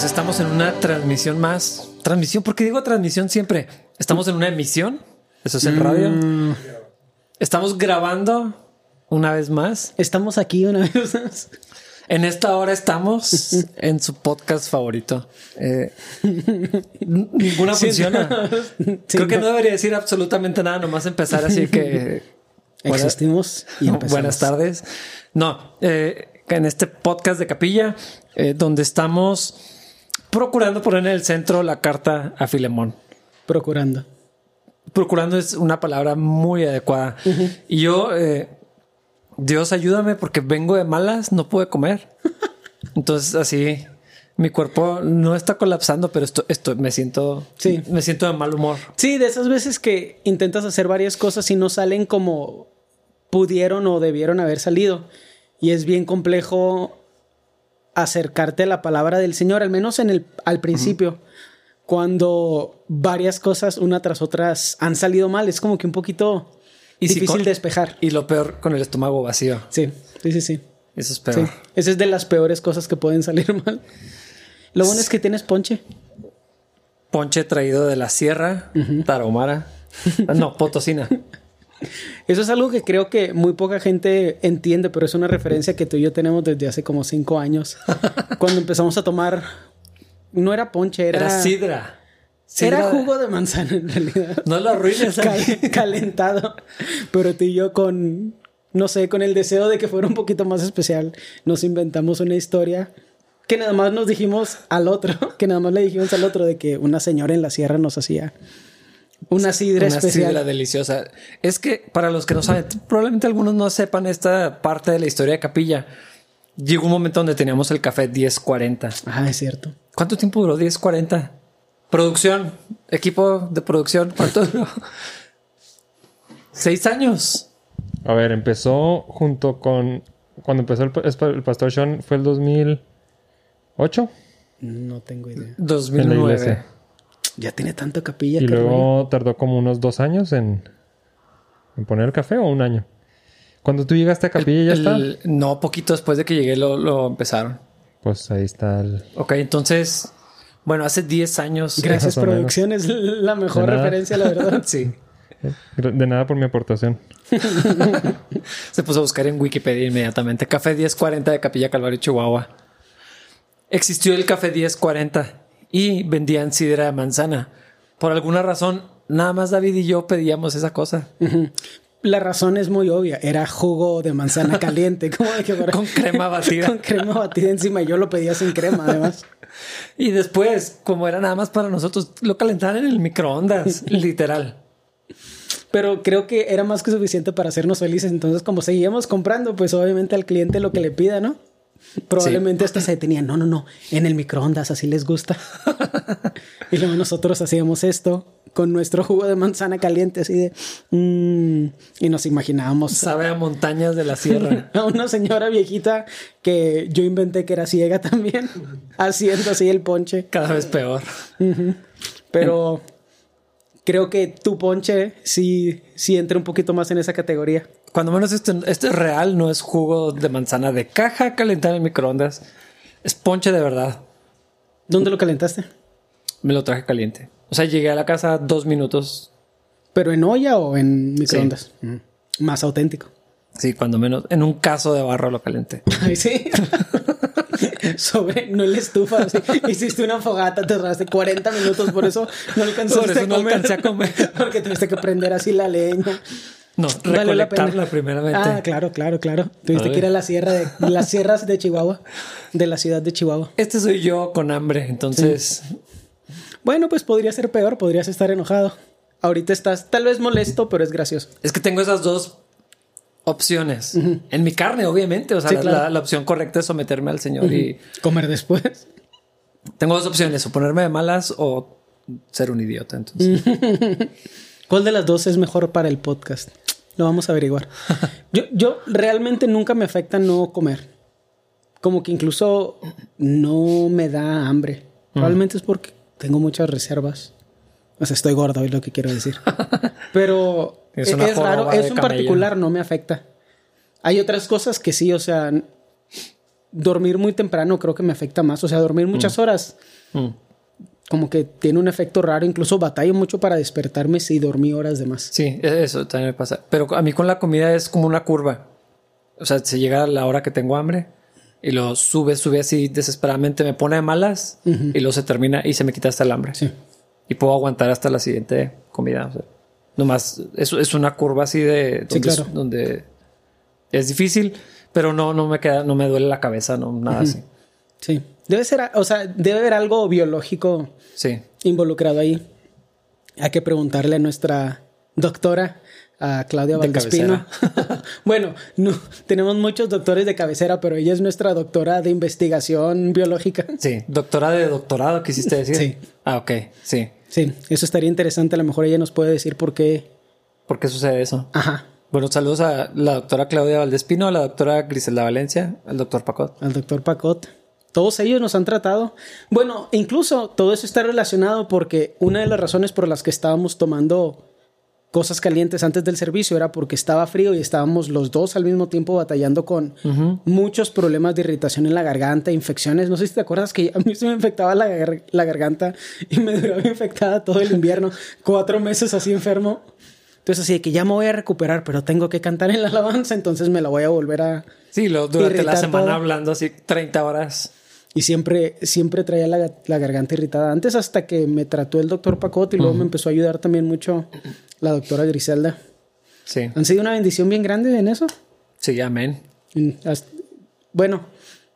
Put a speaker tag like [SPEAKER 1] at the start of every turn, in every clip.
[SPEAKER 1] Pues estamos en una transmisión más. Transmisión, ¿por qué digo transmisión siempre? Estamos en una emisión. Eso es el radio. Estamos grabando una vez más.
[SPEAKER 2] Estamos aquí una vez más.
[SPEAKER 1] En esta hora estamos en su podcast favorito. Eh, ninguna funciona. Creo que no debería decir absolutamente nada, nomás empezar así que
[SPEAKER 2] existimos y empezamos.
[SPEAKER 1] Buenas tardes. No, eh, en este podcast de Capilla, eh, donde estamos procurando poner en el centro la carta a Filemón.
[SPEAKER 2] Procurando.
[SPEAKER 1] Procurando es una palabra muy adecuada. Y yo, eh, Dios ayúdame porque vengo de malas, no pude comer. Entonces así mi cuerpo no está colapsando, pero esto, esto me siento,
[SPEAKER 2] Sí.
[SPEAKER 1] me siento de mal humor.
[SPEAKER 2] Sí, de esas veces que intentas hacer varias cosas y no salen como pudieron o debieron haber salido. Y es bien complejo acercarte a la palabra del Señor, al menos en el, al principio. Cuando varias cosas una tras otras han salido mal, es como que un poquito
[SPEAKER 1] Y si
[SPEAKER 2] difícil
[SPEAKER 1] con-
[SPEAKER 2] despejar.
[SPEAKER 1] Y lo peor con el estómago vacío.
[SPEAKER 2] Sí, sí, sí, sí.
[SPEAKER 1] Eso es
[SPEAKER 2] Sí.
[SPEAKER 1] peor.
[SPEAKER 2] Esa es de las peores cosas que pueden salir mal. Lo bueno es que tienes ponche.
[SPEAKER 1] Ponche traído de la sierra, Tarahumara. No, Potosina.
[SPEAKER 2] Eso es algo que creo que muy poca gente entiende, pero es una referencia que tú y yo tenemos desde hace como cinco años. Cuando empezamos a tomar, no era ponche, era,
[SPEAKER 1] Era sidra.
[SPEAKER 2] era jugo de manzana en realidad.
[SPEAKER 1] No lo arruines.
[SPEAKER 2] Cal- calentado. Pero tú y yo con, no sé, con el deseo de que fuera un poquito más especial, nos inventamos una historia que nada más nos dijimos al otro, que nada más le dijimos al otro de que una señora en la sierra nos hacía una sidra
[SPEAKER 1] Una
[SPEAKER 2] especial.
[SPEAKER 1] sidra deliciosa. Es que para los que no saben, probablemente algunos no sepan esta parte de la historia de Capilla. Llegó un momento donde teníamos el café 1040.
[SPEAKER 2] Ah, es cierto.
[SPEAKER 1] ¿Cuánto tiempo duró 1040? Producción, equipo de producción, ¿cuánto duró? Seis años.
[SPEAKER 3] A ver, empezó junto con. Cuando empezó el, el Pastor Sean fue el 2008
[SPEAKER 2] No tengo idea.
[SPEAKER 3] en la
[SPEAKER 1] 2009.
[SPEAKER 2] Ya tiene tanto capilla
[SPEAKER 3] Y
[SPEAKER 2] que rollo.
[SPEAKER 3] luego tardó como unos dos años en, en poner el café o un año. Cuando tú llegaste a Capilla ya está.
[SPEAKER 1] El- no, poquito después de que llegué lo, lo empezaron.
[SPEAKER 3] Pues ahí está el.
[SPEAKER 1] Ok, entonces, bueno, hace 10 años.
[SPEAKER 2] Gracias,
[SPEAKER 3] menos.
[SPEAKER 2] producción. Es la mejor referencia, la verdad.
[SPEAKER 1] Sí.
[SPEAKER 3] De nada por mi aportación.
[SPEAKER 1] Se puso a buscar en Wikipedia inmediatamente. Café 1040 de Capilla Calvario, Chihuahua. Existió el café 1040 y vendían sidra de manzana. Por alguna razón, nada más David y yo pedíamos esa cosa.
[SPEAKER 2] La razón es muy obvia. Era jugo de manzana caliente. Como de que fuera-
[SPEAKER 1] Con crema batida.
[SPEAKER 2] Con crema batida encima. Yo lo pedía sin crema, además.
[SPEAKER 1] Y después, como era nada más para nosotros, lo calentaban en el microondas, literal.
[SPEAKER 2] Pero creo que era más que suficiente para hacernos felices. Entonces, como seguíamos comprando, pues obviamente al cliente lo que le pida, ¿no? Probablemente hasta se detenía. No, no, no. En el microondas, así les gusta. y luego nosotros hacíamos esto con nuestro jugo de manzana caliente, así de. mm, y nos imaginábamos
[SPEAKER 1] Sabe a montañas de la sierra.
[SPEAKER 2] a una señora viejita que yo inventé que era ciega también, haciendo así el ponche.
[SPEAKER 1] Cada vez peor.
[SPEAKER 2] Pero creo que tu ponche sí, sí entra un poquito más en esa categoría.
[SPEAKER 1] Cuando menos este, este es real, no es jugo de manzana de caja calentado en microondas. Es ponche de verdad.
[SPEAKER 2] ¿Dónde lo calentaste?
[SPEAKER 1] Me lo traje caliente. O sea, llegué a la casa dos minutos.
[SPEAKER 2] ¿Pero en olla o en microondas? Mm. Más auténtico.
[SPEAKER 1] Sí, cuando menos. En un caso de barro lo calenté.
[SPEAKER 2] Ay, sí. Sobre, no en la estufa. Hiciste una fogata, te tardaste 40 minutos, por eso no alcanzaste
[SPEAKER 1] Por eso
[SPEAKER 2] a
[SPEAKER 1] no
[SPEAKER 2] comer.
[SPEAKER 1] alcancé a comer.
[SPEAKER 2] Porque tuviste que prender así la leña.
[SPEAKER 1] No,
[SPEAKER 2] Valió la
[SPEAKER 1] primeramente.
[SPEAKER 2] Ah, claro, claro, claro. Tuviste que ir a la sierra de las sierras de Chihuahua, de la ciudad de Chihuahua.
[SPEAKER 1] Este soy yo con hambre, entonces
[SPEAKER 2] Bueno, pues podría ser peor, podrías estar enojado. Ahorita estás tal vez molesto, pero es gracioso.
[SPEAKER 1] es que tengo esas dos opciones. En mi carne, obviamente. O sea,
[SPEAKER 2] Sí,
[SPEAKER 1] la,
[SPEAKER 2] claro.
[SPEAKER 1] la- la opción correcta es someterme al Señor y
[SPEAKER 2] Comer después.
[SPEAKER 1] tengo dos opciones, o ponerme de malas o ser un idiota. Entonces,
[SPEAKER 2] ¿Cuál de las dos es mejor para el podcast? Lo vamos a averiguar. Yo, yo realmente nunca me afecta no comer. Como que incluso no me da hambre. Probablemente es porque tengo muchas reservas. O sea, estoy gordo, es lo que quiero decir. Pero
[SPEAKER 1] Es
[SPEAKER 2] raro. Eso en particular no me afecta. Hay otras cosas que sí, o sea, dormir muy temprano creo que me afecta más. O sea, dormir muchas horas
[SPEAKER 1] Mm.
[SPEAKER 2] Como que tiene un efecto raro. Incluso batallo mucho para despertarme si dormí horas de más.
[SPEAKER 1] Sí, e- eso también me pasa. Pero a mí con la comida es como una curva. O sea, se llega a la hora que tengo hambre y lo sube, sube así desesperadamente, me pone de malas y luego se termina y se me quita hasta el hambre.
[SPEAKER 2] Sí.
[SPEAKER 1] Y puedo aguantar hasta la siguiente comida. O sea, nomás, es, es una curva así de
[SPEAKER 2] Sí,
[SPEAKER 1] donde,
[SPEAKER 2] claro.
[SPEAKER 1] donde es difícil, pero no, no me queda, no me duele la cabeza, no, nada así.
[SPEAKER 2] Sí. Debe ser, o sea, debe haber algo biológico
[SPEAKER 1] Sí.
[SPEAKER 2] involucrado ahí. Hay que preguntarle a nuestra doctora, a Claudia
[SPEAKER 1] De
[SPEAKER 2] Valdespino. bueno, no, tenemos muchos doctores de cabecera, pero ella es nuestra doctora de investigación biológica.
[SPEAKER 1] Sí. Doctora de doctorado, quisiste decir.
[SPEAKER 2] Sí.
[SPEAKER 1] Ah, ok. Sí.
[SPEAKER 2] Sí, eso estaría interesante. A lo mejor ella nos puede decir por qué.
[SPEAKER 1] ¿Por qué sucede eso?
[SPEAKER 2] Ajá,
[SPEAKER 1] Bueno, saludos a la doctora Claudia Valdespino, a la doctora Griselda Valencia, al doctor Pacot.
[SPEAKER 2] al doctor Pacot. Todos ellos nos han tratado. Bueno, incluso todo eso está relacionado porque una de las razones por las que estábamos tomando cosas calientes antes del servicio era porque estaba frío y estábamos los dos al mismo tiempo batallando con muchos problemas de irritación en la garganta, infecciones. No sé si te acuerdas que a mí se me infectaba la, gar- la garganta y me duraba infectada todo el invierno, cuatro meses así enfermo. Entonces así de que ya me voy a recuperar, pero tengo que cantar en la alabanza, entonces me la voy a volver a...
[SPEAKER 1] Sí, lo, durante la semana
[SPEAKER 2] todo.
[SPEAKER 1] hablando así 30 horas.
[SPEAKER 2] Y siempre, siempre traía la, la garganta irritada. Antes hasta que me trató el doctor Pacot y luego me empezó a ayudar también mucho la doctora Griselda.
[SPEAKER 1] Sí.
[SPEAKER 2] Han sido una bendición bien grande en eso.
[SPEAKER 1] Sí, amén.
[SPEAKER 2] Bueno,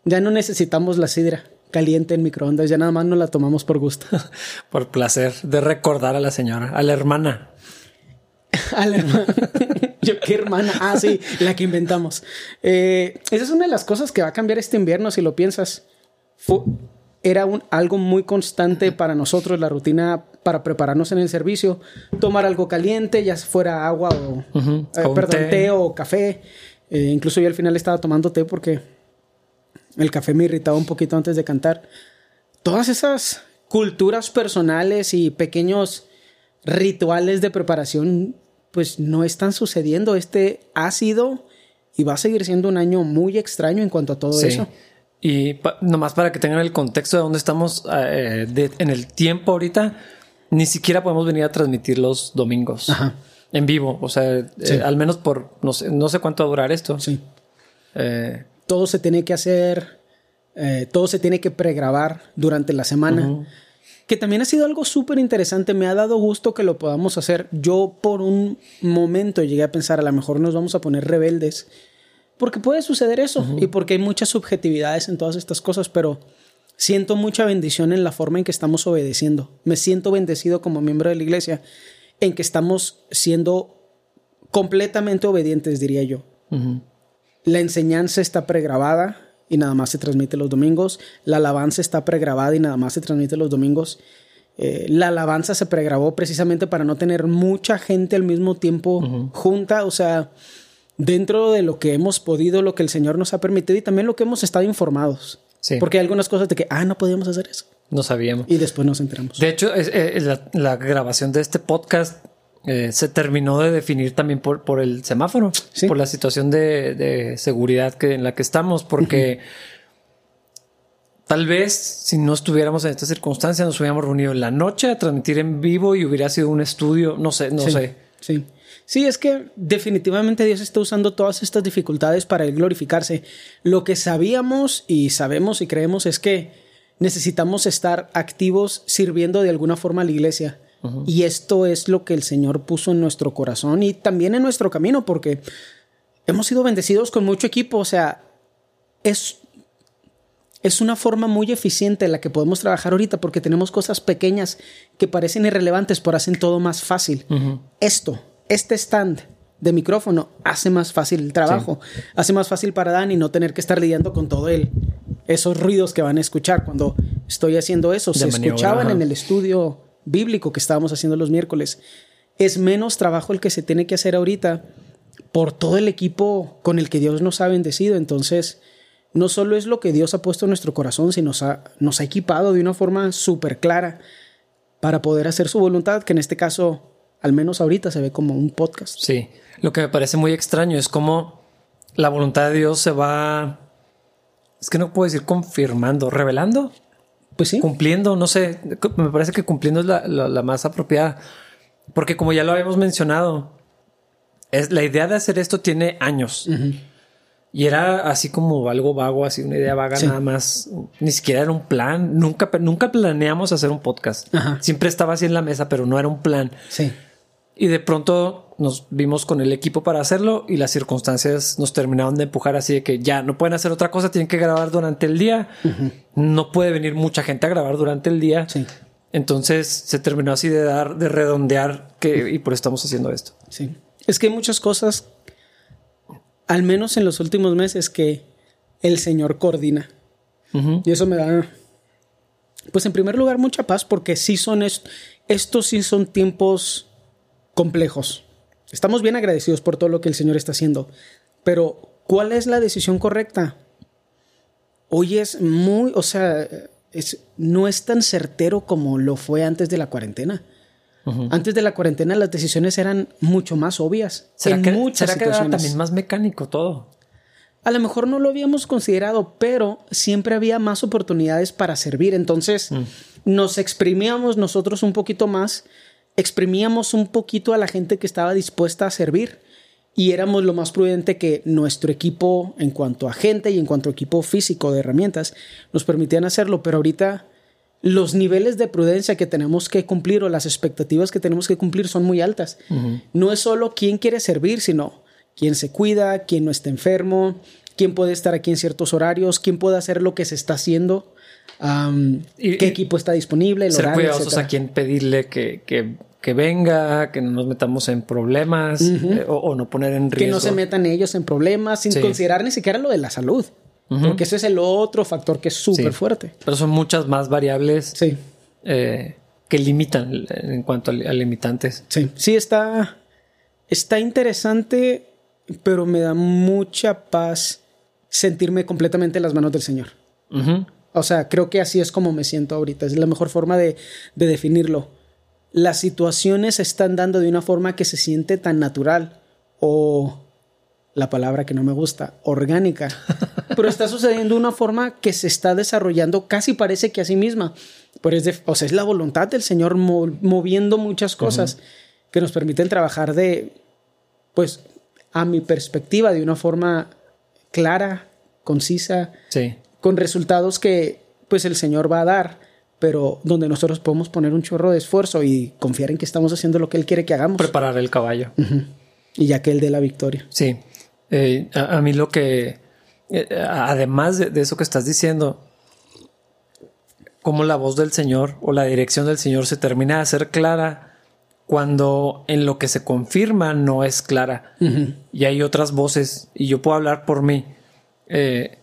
[SPEAKER 2] ya no necesitamos la sidra caliente en microondas, ya nada más nos la tomamos por gusto.
[SPEAKER 1] Por placer de recordar a la señora, a la hermana.
[SPEAKER 2] A la hermana. Yo, qué hermana. Ah, sí, la que inventamos. Eh, esa es una de las cosas que va a cambiar este invierno, si lo piensas. Era un, algo muy constante para nosotros, la rutina para prepararnos en el servicio. Tomar algo caliente, ya fuera agua o, eh,
[SPEAKER 1] o
[SPEAKER 2] perdón,
[SPEAKER 1] té.
[SPEAKER 2] té. o café. Eh, incluso yo al final estaba tomando té porque el café me irritaba un poquito antes de cantar. Todas esas culturas personales y pequeños rituales de preparación, pues no están sucediendo. Este ha sido y va a seguir siendo un año muy extraño en cuanto a todo
[SPEAKER 1] Sí.
[SPEAKER 2] eso.
[SPEAKER 1] Y pa- nomás para que tengan el contexto de dónde estamos eh, de- en el tiempo ahorita, ni siquiera podemos venir a transmitir los domingos
[SPEAKER 2] Ajá.
[SPEAKER 1] en vivo. O sea, eh, al menos por no sé, no sé cuánto va a durar esto.
[SPEAKER 2] Sí.
[SPEAKER 1] Eh,
[SPEAKER 2] Todo se tiene que hacer, todo se tiene que pregrabar durante la semana. Que también ha sido algo súper interesante. Me ha dado gusto que lo podamos hacer. Yo por un momento llegué a pensar, a lo mejor nos vamos a poner rebeldes. Porque puede suceder eso. Y porque hay muchas subjetividades en todas estas cosas. Pero siento mucha bendición en la forma en que estamos obedeciendo. Me siento bendecido como miembro de la iglesia en que estamos siendo completamente obedientes, diría yo. La enseñanza está pregrabada y nada más se transmite los domingos. La alabanza está pregrabada y nada más se transmite los domingos. Eh, la alabanza se pregrabó precisamente para no tener mucha gente al mismo tiempo junta. O sea, dentro de lo que hemos podido, lo que el Señor nos ha permitido y también lo que hemos estado informados.
[SPEAKER 1] Sí.
[SPEAKER 2] Porque hay algunas cosas de que, ah, no podíamos hacer eso.
[SPEAKER 1] No sabíamos.
[SPEAKER 2] Y después nos enteramos.
[SPEAKER 1] De hecho, es- eh, la, la grabación de este podcast eh, se terminó de definir también por, por el semáforo,
[SPEAKER 2] Sí.
[SPEAKER 1] por la situación de, de seguridad que, en la que estamos, porque tal vez si no estuviéramos en esta circunstancia, nos hubiéramos reunido en la noche a transmitir en vivo y hubiera sido un estudio, no sé, no
[SPEAKER 2] sí,
[SPEAKER 1] sé.
[SPEAKER 2] Sí. Sí, es que definitivamente Dios está usando todas estas dificultades para él glorificarse. Lo que sabíamos y sabemos y creemos es que necesitamos estar activos sirviendo de alguna forma a la iglesia. Y esto es lo que el Señor puso en nuestro corazón y también en nuestro camino, porque hemos sido bendecidos con mucho equipo. O sea, es es una forma muy eficiente en la que podemos trabajar ahorita porque tenemos cosas pequeñas que parecen irrelevantes, pero hacen todo más fácil. Esto, este stand de micrófono hace más fácil el trabajo, hace más fácil para Dani no tener que estar lidiando con todo el esos ruidos que van a escuchar cuando estoy haciendo eso.
[SPEAKER 1] De
[SPEAKER 2] Se
[SPEAKER 1] maniobra,
[SPEAKER 2] escuchaban
[SPEAKER 1] ajá.
[SPEAKER 2] en el estudio bíblico que estábamos haciendo los miércoles. Es menos trabajo el que se tiene que hacer ahorita por todo el equipo con el que Dios nos ha bendecido. Entonces, no solo es lo que Dios ha puesto en nuestro corazón, sino nos ha, nos ha equipado de una forma súper clara para poder hacer su voluntad, que en este caso, al menos ahorita, se ve como un podcast.
[SPEAKER 1] Sí, lo que me parece muy extraño es cómo la voluntad de Dios se va es que no puedo decir confirmando, revelando,
[SPEAKER 2] Pues sí.
[SPEAKER 1] cumpliendo, no sé, me parece que cumpliendo es la, la- la más apropiada. Porque como ya lo habíamos mencionado, es, la idea de hacer esto tiene años. Y era así como algo vago, así una idea vaga
[SPEAKER 2] Sí.
[SPEAKER 1] nada más. Ni siquiera era un plan. Nunca, nunca planeamos hacer un podcast.
[SPEAKER 2] Ajá.
[SPEAKER 1] Siempre estaba así en la mesa, pero no era un plan.
[SPEAKER 2] Sí.
[SPEAKER 1] Y de pronto nos vimos con el equipo para hacerlo y las circunstancias nos terminaron de empujar así de que ya no pueden hacer otra cosa, tienen que grabar durante el día. No puede venir mucha gente a grabar durante el día.
[SPEAKER 2] Sí.
[SPEAKER 1] Entonces se terminó así de dar, de redondear que y por eso estamos haciendo esto.
[SPEAKER 2] Sí. Es que hay muchas cosas, al menos en los últimos meses, que el Señor coordina. Y eso me da, pues en primer lugar, mucha paz porque sí son est- estos sí son tiempos complejos. Estamos bien agradecidos por todo lo que el Señor está haciendo, pero ¿cuál es la decisión correcta? Hoy es muy, o sea, es, no es tan certero como lo fue antes de la cuarentena. Antes de la cuarentena las decisiones eran mucho más obvias.
[SPEAKER 1] ¿Será
[SPEAKER 2] en
[SPEAKER 1] que,
[SPEAKER 2] muchas
[SPEAKER 1] será que era también más mecánico todo?
[SPEAKER 2] A lo mejor no lo habíamos considerado, pero siempre había más oportunidades para servir. Entonces nos exprimíamos nosotros un poquito más, exprimíamos un poquito a la gente que estaba dispuesta a servir y éramos lo más prudente que nuestro equipo en cuanto a gente y en cuanto a equipo físico de herramientas nos permitían hacerlo. Pero ahorita los niveles de prudencia que tenemos que cumplir o las expectativas que tenemos que cumplir son muy altas. No es solo quién quiere servir, sino quién se cuida, quién no está enfermo, quién puede estar aquí en ciertos horarios, quién puede hacer lo que se está haciendo, am,
[SPEAKER 1] Y-
[SPEAKER 2] qué equipo está disponible, el
[SPEAKER 1] Ser
[SPEAKER 2] horario,
[SPEAKER 1] cuidadosos
[SPEAKER 2] etcétera.
[SPEAKER 1] a quién pedirle que, que, que venga, que no nos metamos en problemas eh, o, o no poner en riesgo.
[SPEAKER 2] que no se metan ellos en problemas sin
[SPEAKER 1] Sí.
[SPEAKER 2] considerar ni siquiera lo de la salud. Porque ese es el otro factor que es súper
[SPEAKER 1] Sí.
[SPEAKER 2] fuerte.
[SPEAKER 1] Pero son muchas más variables
[SPEAKER 2] Sí,
[SPEAKER 1] eh, que limitan en cuanto a, li- a limitantes.
[SPEAKER 2] sí. Sí, está, está interesante, pero me da mucha paz sentirme completamente en las manos del Señor.
[SPEAKER 1] Ujú.
[SPEAKER 2] O sea, creo que así es como me siento ahorita. Es la mejor forma de, de definirlo. Las situaciones se están dando de una forma que se siente tan natural o la palabra que no me gusta, orgánica. Pero está sucediendo de una forma que se está desarrollando casi parece que a sí misma. Pero es de- o sea, es la voluntad del Señor mo- moviendo muchas cosas que nos permiten trabajar de, pues, a mi perspectiva, de una forma clara, concisa,
[SPEAKER 1] Sí.
[SPEAKER 2] Con resultados que pues el Señor va a dar, pero donde nosotros podemos poner un chorro de esfuerzo y confiar en que estamos haciendo lo que Él quiere que hagamos
[SPEAKER 1] Preparar el caballo.
[SPEAKER 2] y ya que Él dé la victoria.
[SPEAKER 1] Sí. Eh, a, a mí lo que, eh, además de, de eso que estás diciendo, como la voz del Señor o la dirección del Señor se termina de hacer clara cuando en lo que se confirma no es clara y hay otras voces y yo puedo hablar por mí. Eh,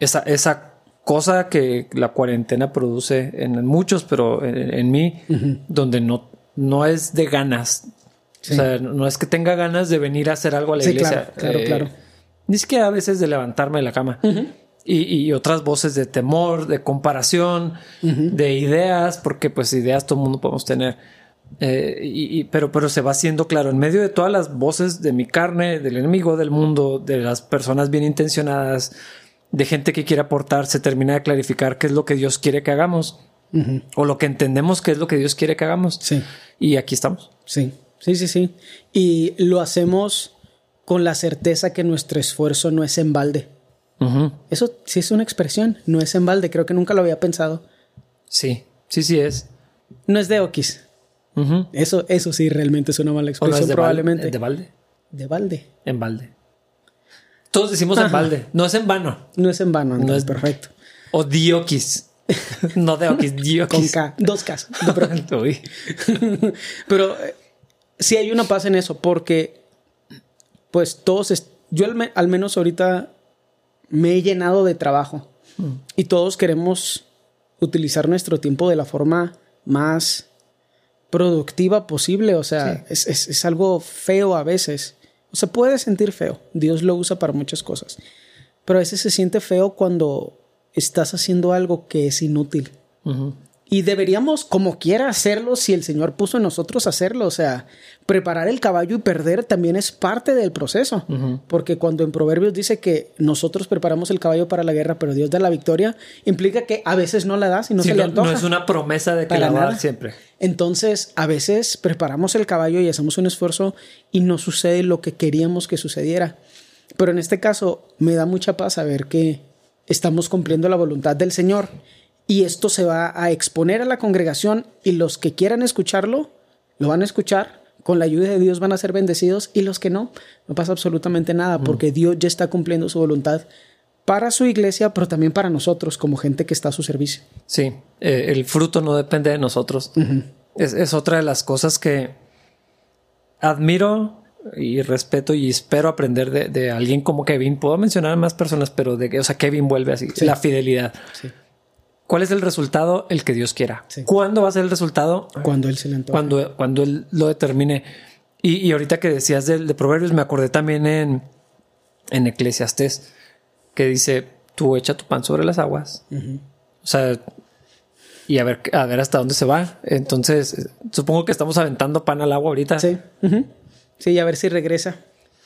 [SPEAKER 1] esa, esa cosa que la cuarentena produce en muchos, pero en, en mí, donde no, no es de ganas.
[SPEAKER 2] Sí.
[SPEAKER 1] O sea, no es que tenga ganas de venir a hacer algo a la
[SPEAKER 2] Sí,
[SPEAKER 1] iglesia.
[SPEAKER 2] claro, claro,
[SPEAKER 1] eh,
[SPEAKER 2] claro.
[SPEAKER 1] Ni siquiera a veces de levantarme de la cama. y, y otras voces de temor, de comparación, de ideas, porque pues ideas todo el mundo podemos tener. Eh, y, y- pero, pero se va haciendo claro en medio de todas las voces de mi carne, del enemigo del mundo, de las personas bien intencionadas, de gente que quiere aportar, se termina de clarificar qué es lo que Dios quiere que hagamos o lo que entendemos que es lo que Dios quiere que hagamos.
[SPEAKER 2] Sí.
[SPEAKER 1] Y aquí estamos.
[SPEAKER 2] Sí, sí, sí, sí. Y lo hacemos con la certeza que nuestro esfuerzo no es en balde. Eso sí es una expresión, no es en balde, creo que nunca lo había pensado.
[SPEAKER 1] Sí, sí, sí es.
[SPEAKER 2] No es de Oquis. Eso, eso sí realmente es una
[SPEAKER 1] ¿O
[SPEAKER 2] mala
[SPEAKER 1] no
[SPEAKER 2] expresión,
[SPEAKER 1] es de
[SPEAKER 2] probablemente.
[SPEAKER 1] ¿De balde?
[SPEAKER 2] De balde.
[SPEAKER 1] En balde. Todos decimos en
[SPEAKER 2] Ajá.
[SPEAKER 1] balde. No es en vano.
[SPEAKER 2] No es en vano, no
[SPEAKER 1] es-
[SPEAKER 2] perfecto.
[SPEAKER 1] O diokis. no de okis,
[SPEAKER 2] Con. K, dos Ks.
[SPEAKER 1] Uy.
[SPEAKER 2] Pero eh, sí hay una paz en eso, porque pues todos, yo al, me- al menos ahorita me he llenado de trabajo y todos queremos utilizar nuestro tiempo de la forma más productiva posible. O sea, es, es- es algo feo a veces. O sea, puede sentir feo. Dios lo usa para muchas cosas. Pero a veces se siente feo cuando estás haciendo algo que es inútil. Y deberíamos, como quiera, hacerlo si el Señor puso en nosotros hacerlo. O sea, preparar el caballo y perder también es parte del proceso. Porque cuando en Proverbios dice que nosotros preparamos el caballo para la guerra, pero Dios da la victoria, implica que a veces no la das y no se le antoja.
[SPEAKER 1] No es una promesa de que la va a dar siempre.
[SPEAKER 2] Entonces, a veces preparamos el caballo y hacemos un esfuerzo y no sucede lo que queríamos que sucediera. Pero en este caso, me da mucha paz saber que estamos cumpliendo la voluntad del Señor y esto se va a exponer a la congregación y los que quieran escucharlo, lo van a escuchar, con la ayuda de Dios van a ser bendecidos y los que no, no pasa absolutamente nada porque Dios ya está cumpliendo su voluntad para su iglesia, pero también para nosotros como gente que está a su servicio.
[SPEAKER 1] Sí, eh, el fruto no depende de nosotros. es, otra de las cosas que admiro y respeto y espero aprender de, alguien como Kevin. Puedo mencionar a más personas, pero de que, o sea, Kevin vuelve así, la fidelidad. Sí. ¿Cuál es el resultado? El que Dios quiera. ¿Cuándo va a ser el resultado?
[SPEAKER 2] Cuando Él se le
[SPEAKER 1] Cuando, cuando Él lo determine. Y, ahorita que decías de, Proverbios, me acordé también en, en Eclesiastes, que dice, tú echa tu pan sobre las aguas. O sea, y a ver, a ver hasta dónde se va. Entonces, supongo que estamos aventando pan al agua ahorita.
[SPEAKER 2] Sí. Sí, a ver si regresa.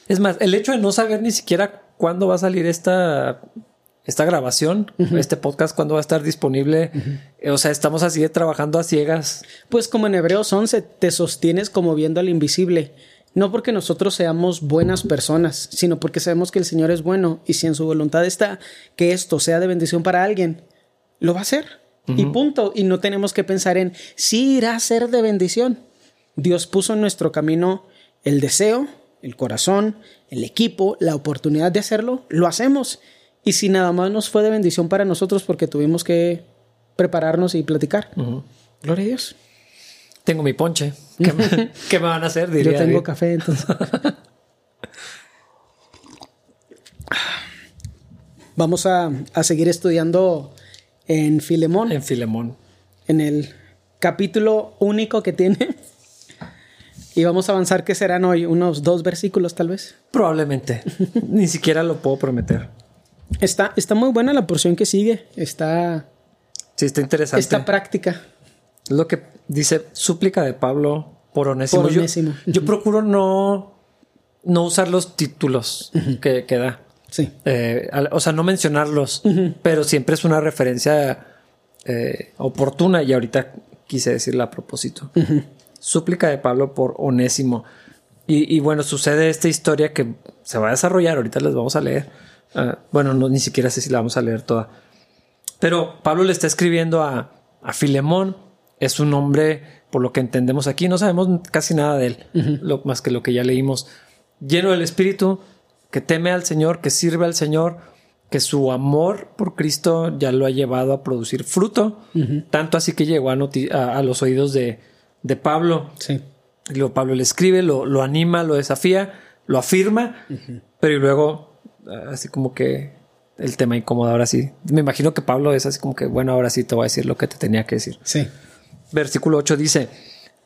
[SPEAKER 1] Es más, el hecho de no saber ni siquiera cuándo va a salir esta esta grabación, este podcast, cuando va a estar disponible. O sea, estamos así trabajando a ciegas.
[SPEAKER 2] Pues como en Hebreos 11, te sostienes como viendo al invisible. No porque nosotros seamos buenas personas, sino porque sabemos que el Señor es bueno y si en su voluntad está que esto sea de bendición para alguien, lo va a hacer. Y punto. Y no tenemos que pensar en si irá a ser de bendición. Dios puso en nuestro camino el deseo, el corazón, el equipo, la oportunidad de hacerlo, lo hacemos. Y si nada más nos fue de bendición para nosotros porque tuvimos que prepararnos y platicar. Gloria a Dios.
[SPEAKER 1] Tengo mi ponche. ¿Qué me, van a hacer?
[SPEAKER 2] Yo tengo café, entonces. Vamos a, a, seguir estudiando en Filemón.
[SPEAKER 1] En Filemón.
[SPEAKER 2] En el capítulo único que tiene. Y vamos a avanzar, ¿qué serán hoy? ¿Unos dos versículos tal vez?
[SPEAKER 1] Probablemente. Ni siquiera lo puedo prometer.
[SPEAKER 2] Está, está muy buena la porción que sigue. Está.
[SPEAKER 1] Sí, está interesante.
[SPEAKER 2] Está práctica.
[SPEAKER 1] Lo que dice súplica de Pablo por Onésimo. Yo, procuro no, no usar los títulos que, que, da.
[SPEAKER 2] Sí.
[SPEAKER 1] Eh, o sea, no mencionarlos, pero siempre es una referencia eh, oportuna y ahorita quise decirla a propósito. Súplica de Pablo por Onésimo. Y, y, bueno, sucede esta historia que se va a desarrollar, ahorita les vamos a leer Ah, bueno, no, ni siquiera sé si la vamos a leer toda. Pero Pablo le está escribiendo a, a Filemón. Es un hombre, por lo que entendemos aquí, no sabemos casi nada de él, lo, más que lo que ya leímos. Lleno del Espíritu, que teme al Señor, que sirve al Señor, que su amor por Cristo ya lo ha llevado a producir fruto. Tanto así que llegó a, a, los oídos de, de Pablo.
[SPEAKER 2] Sí.
[SPEAKER 1] Y luego Pablo le escribe, lo, lo anima, lo desafía, lo afirma, pero y luego así como que el tema incómodo ahora sí. Me imagino que Pablo es así como que, bueno, ahora sí te voy a decir lo que te tenía que decir.
[SPEAKER 2] Sí.
[SPEAKER 1] Versículo 8 dice,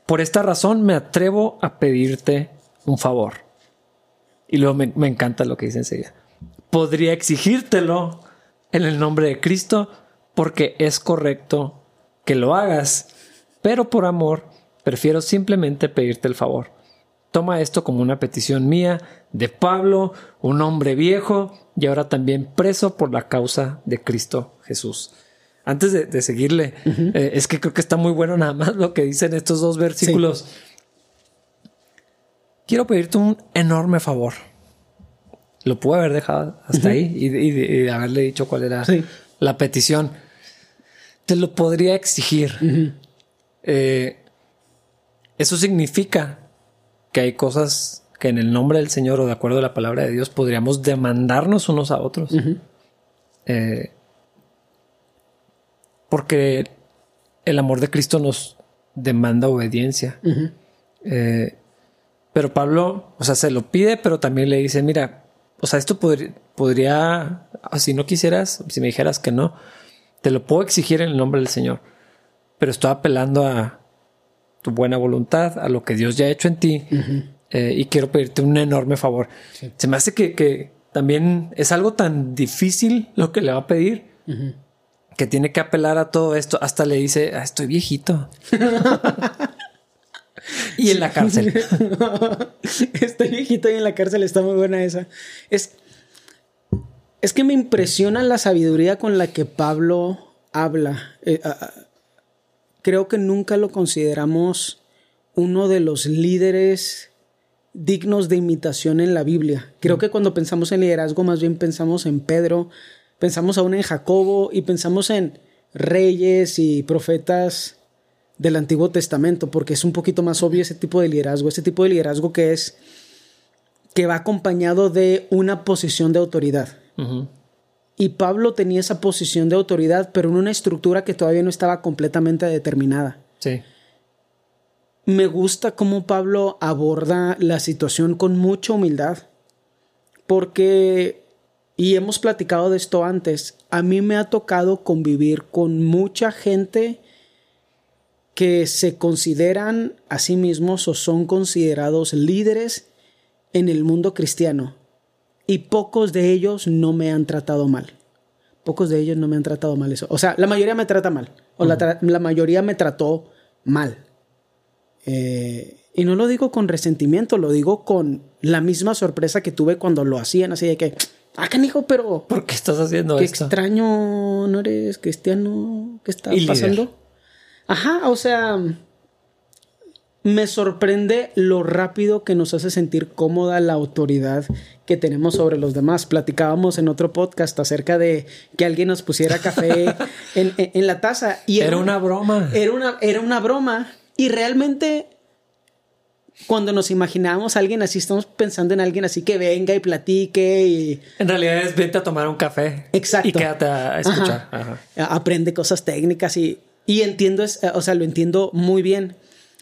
[SPEAKER 1] por esta razón me atrevo a pedirte un favor. Y luego me, me encanta lo que dice enseguida. Podría exigírtelo en el nombre de Cristo porque es correcto que lo hagas, pero por amor prefiero simplemente pedirte el favor. Toma esto como una petición mía de Pablo, un hombre viejo y ahora también preso por la causa de Cristo Jesús. Antes de, seguirle, eh, es que creo que está muy bueno nada más lo que dicen estos dos versículos. Quiero pedirte un enorme favor. Lo pude haber dejado hasta ahí y, haberle dicho cuál era la petición. Te lo podría exigir. Eh, eso significa que hay cosas que en el nombre del Señor o de acuerdo a la palabra de Dios podríamos demandarnos unos a otros. Eh, porque el amor de Cristo nos demanda obediencia. Eh, pero Pablo, o sea, se lo pide, pero también le dice, mira, o sea, esto podría, podría, si no quisieras, si me dijeras que no, te lo puedo exigir en el nombre del Señor, pero estoy apelando a tu buena voluntad, a lo que Dios ya ha hecho en ti. Eh, y quiero pedirte un enorme favor. Se me hace que, también es algo tan difícil lo que le va a pedir que tiene que apelar a todo esto, hasta le dice, "Ah, estoy viejito. y en la cárcel.
[SPEAKER 2] Estoy viejito y en la cárcel está muy buena esa. Es, es que me impresiona la sabiduría con la que Pablo habla. Eh, creo que nunca lo consideramos uno de los líderes dignos de imitación en la Biblia. Creo que cuando pensamos en liderazgo, más bien pensamos en Pedro, pensamos aún en Jacobo y pensamos en reyes y profetas del Antiguo Testamento, porque es un poquito más obvio ese tipo de liderazgo, ese tipo de liderazgo que es que va acompañado de una posición de autoridad. Y Pablo tenía esa posición de autoridad, pero en una estructura que todavía no estaba completamente determinada.
[SPEAKER 1] Sí.
[SPEAKER 2] Me gusta cómo Pablo aborda la situación con mucha humildad, porque, y hemos platicado de esto antes, a mí me ha tocado convivir con mucha gente que se consideran a sí mismos o son considerados líderes en el mundo cristiano y pocos de ellos no me han tratado mal. Pocos de ellos no me han tratado mal eso. O sea, la mayoría me trata mal. O la, tra- la mayoría me trató mal. Eh, y no lo digo con resentimiento, lo digo con la misma sorpresa que tuve cuando lo hacían, así de que, ah, canijo, pero
[SPEAKER 1] ¿Por qué estás haciendo
[SPEAKER 2] qué
[SPEAKER 1] esto?
[SPEAKER 2] extraño, no eres cristiano, ¿qué está
[SPEAKER 1] Y líder.
[SPEAKER 2] pasando? Ajá, o sea, me sorprende lo rápido que nos hace sentir cómoda la autoridad que tenemos sobre los demás. Platicábamos en otro podcast acerca de que alguien nos pusiera café en, en- en la taza y
[SPEAKER 1] Era una broma.
[SPEAKER 2] era una, era una broma. Y realmente, cuando nos imaginamos a alguien así, estamos pensando en alguien así que venga y platique y
[SPEAKER 1] En realidad es vete a tomar un café.
[SPEAKER 2] Exacto.
[SPEAKER 1] Y quédate a escuchar.
[SPEAKER 2] Ajá.
[SPEAKER 1] Ajá.
[SPEAKER 2] aprende cosas técnicas y, y entiendo, es- o sea, lo entiendo muy bien.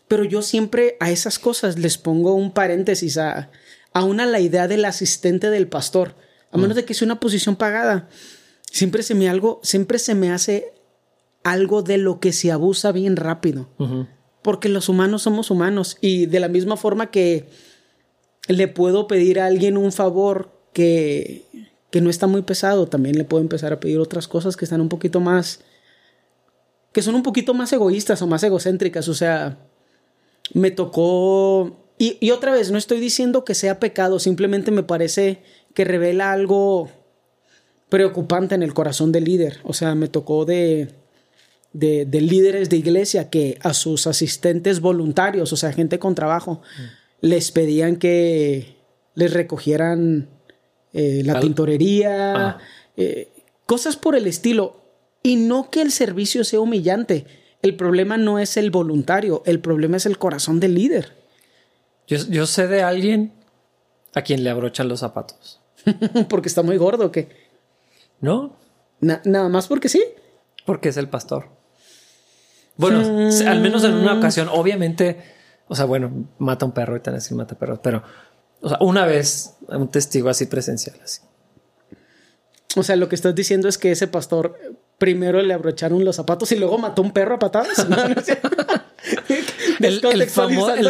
[SPEAKER 2] Pero yo siempre a esas cosas les pongo un paréntesis a, a la idea del asistente del pastor, a menos de que sea una posición pagada. Siempre se me algo, siempre se me hace algo de lo que se abusa bien rápido. Porque los humanos somos humanos y de la misma forma que le puedo pedir a alguien un favor que, que no está muy pesado, también le puedo empezar a pedir otras cosas que están un poquito más, que son un poquito más egoístas o más egocéntricas. O sea, me tocó... Y, y otra vez, no estoy diciendo que sea pecado, simplemente me parece que revela algo preocupante en el corazón del líder. O sea, me tocó de, de, de líderes de iglesia que a sus asistentes voluntarios, o sea, gente con trabajo, les pedían que les recogieran eh, la
[SPEAKER 1] Al-
[SPEAKER 2] tintorería, eh, cosas por el estilo. Y no que el servicio sea humillante. El problema no es el voluntario, el problema es el corazón del líder.
[SPEAKER 1] Yo, yo sé de alguien a quien le abrochan los zapatos.
[SPEAKER 2] porque está muy gordo, que
[SPEAKER 1] ¿No?
[SPEAKER 2] nada más porque sí.
[SPEAKER 1] Porque es el pastor. Bueno, al menos en una ocasión, obviamente, o sea, bueno, mata un perro y tan así mata perros, pero, o sea, una vez un testigo así presencial, así.
[SPEAKER 2] O sea, lo que estás diciendo es que ese pastor primero le abrocharon los zapatos y luego mató a un perro a patadas. No.
[SPEAKER 1] El,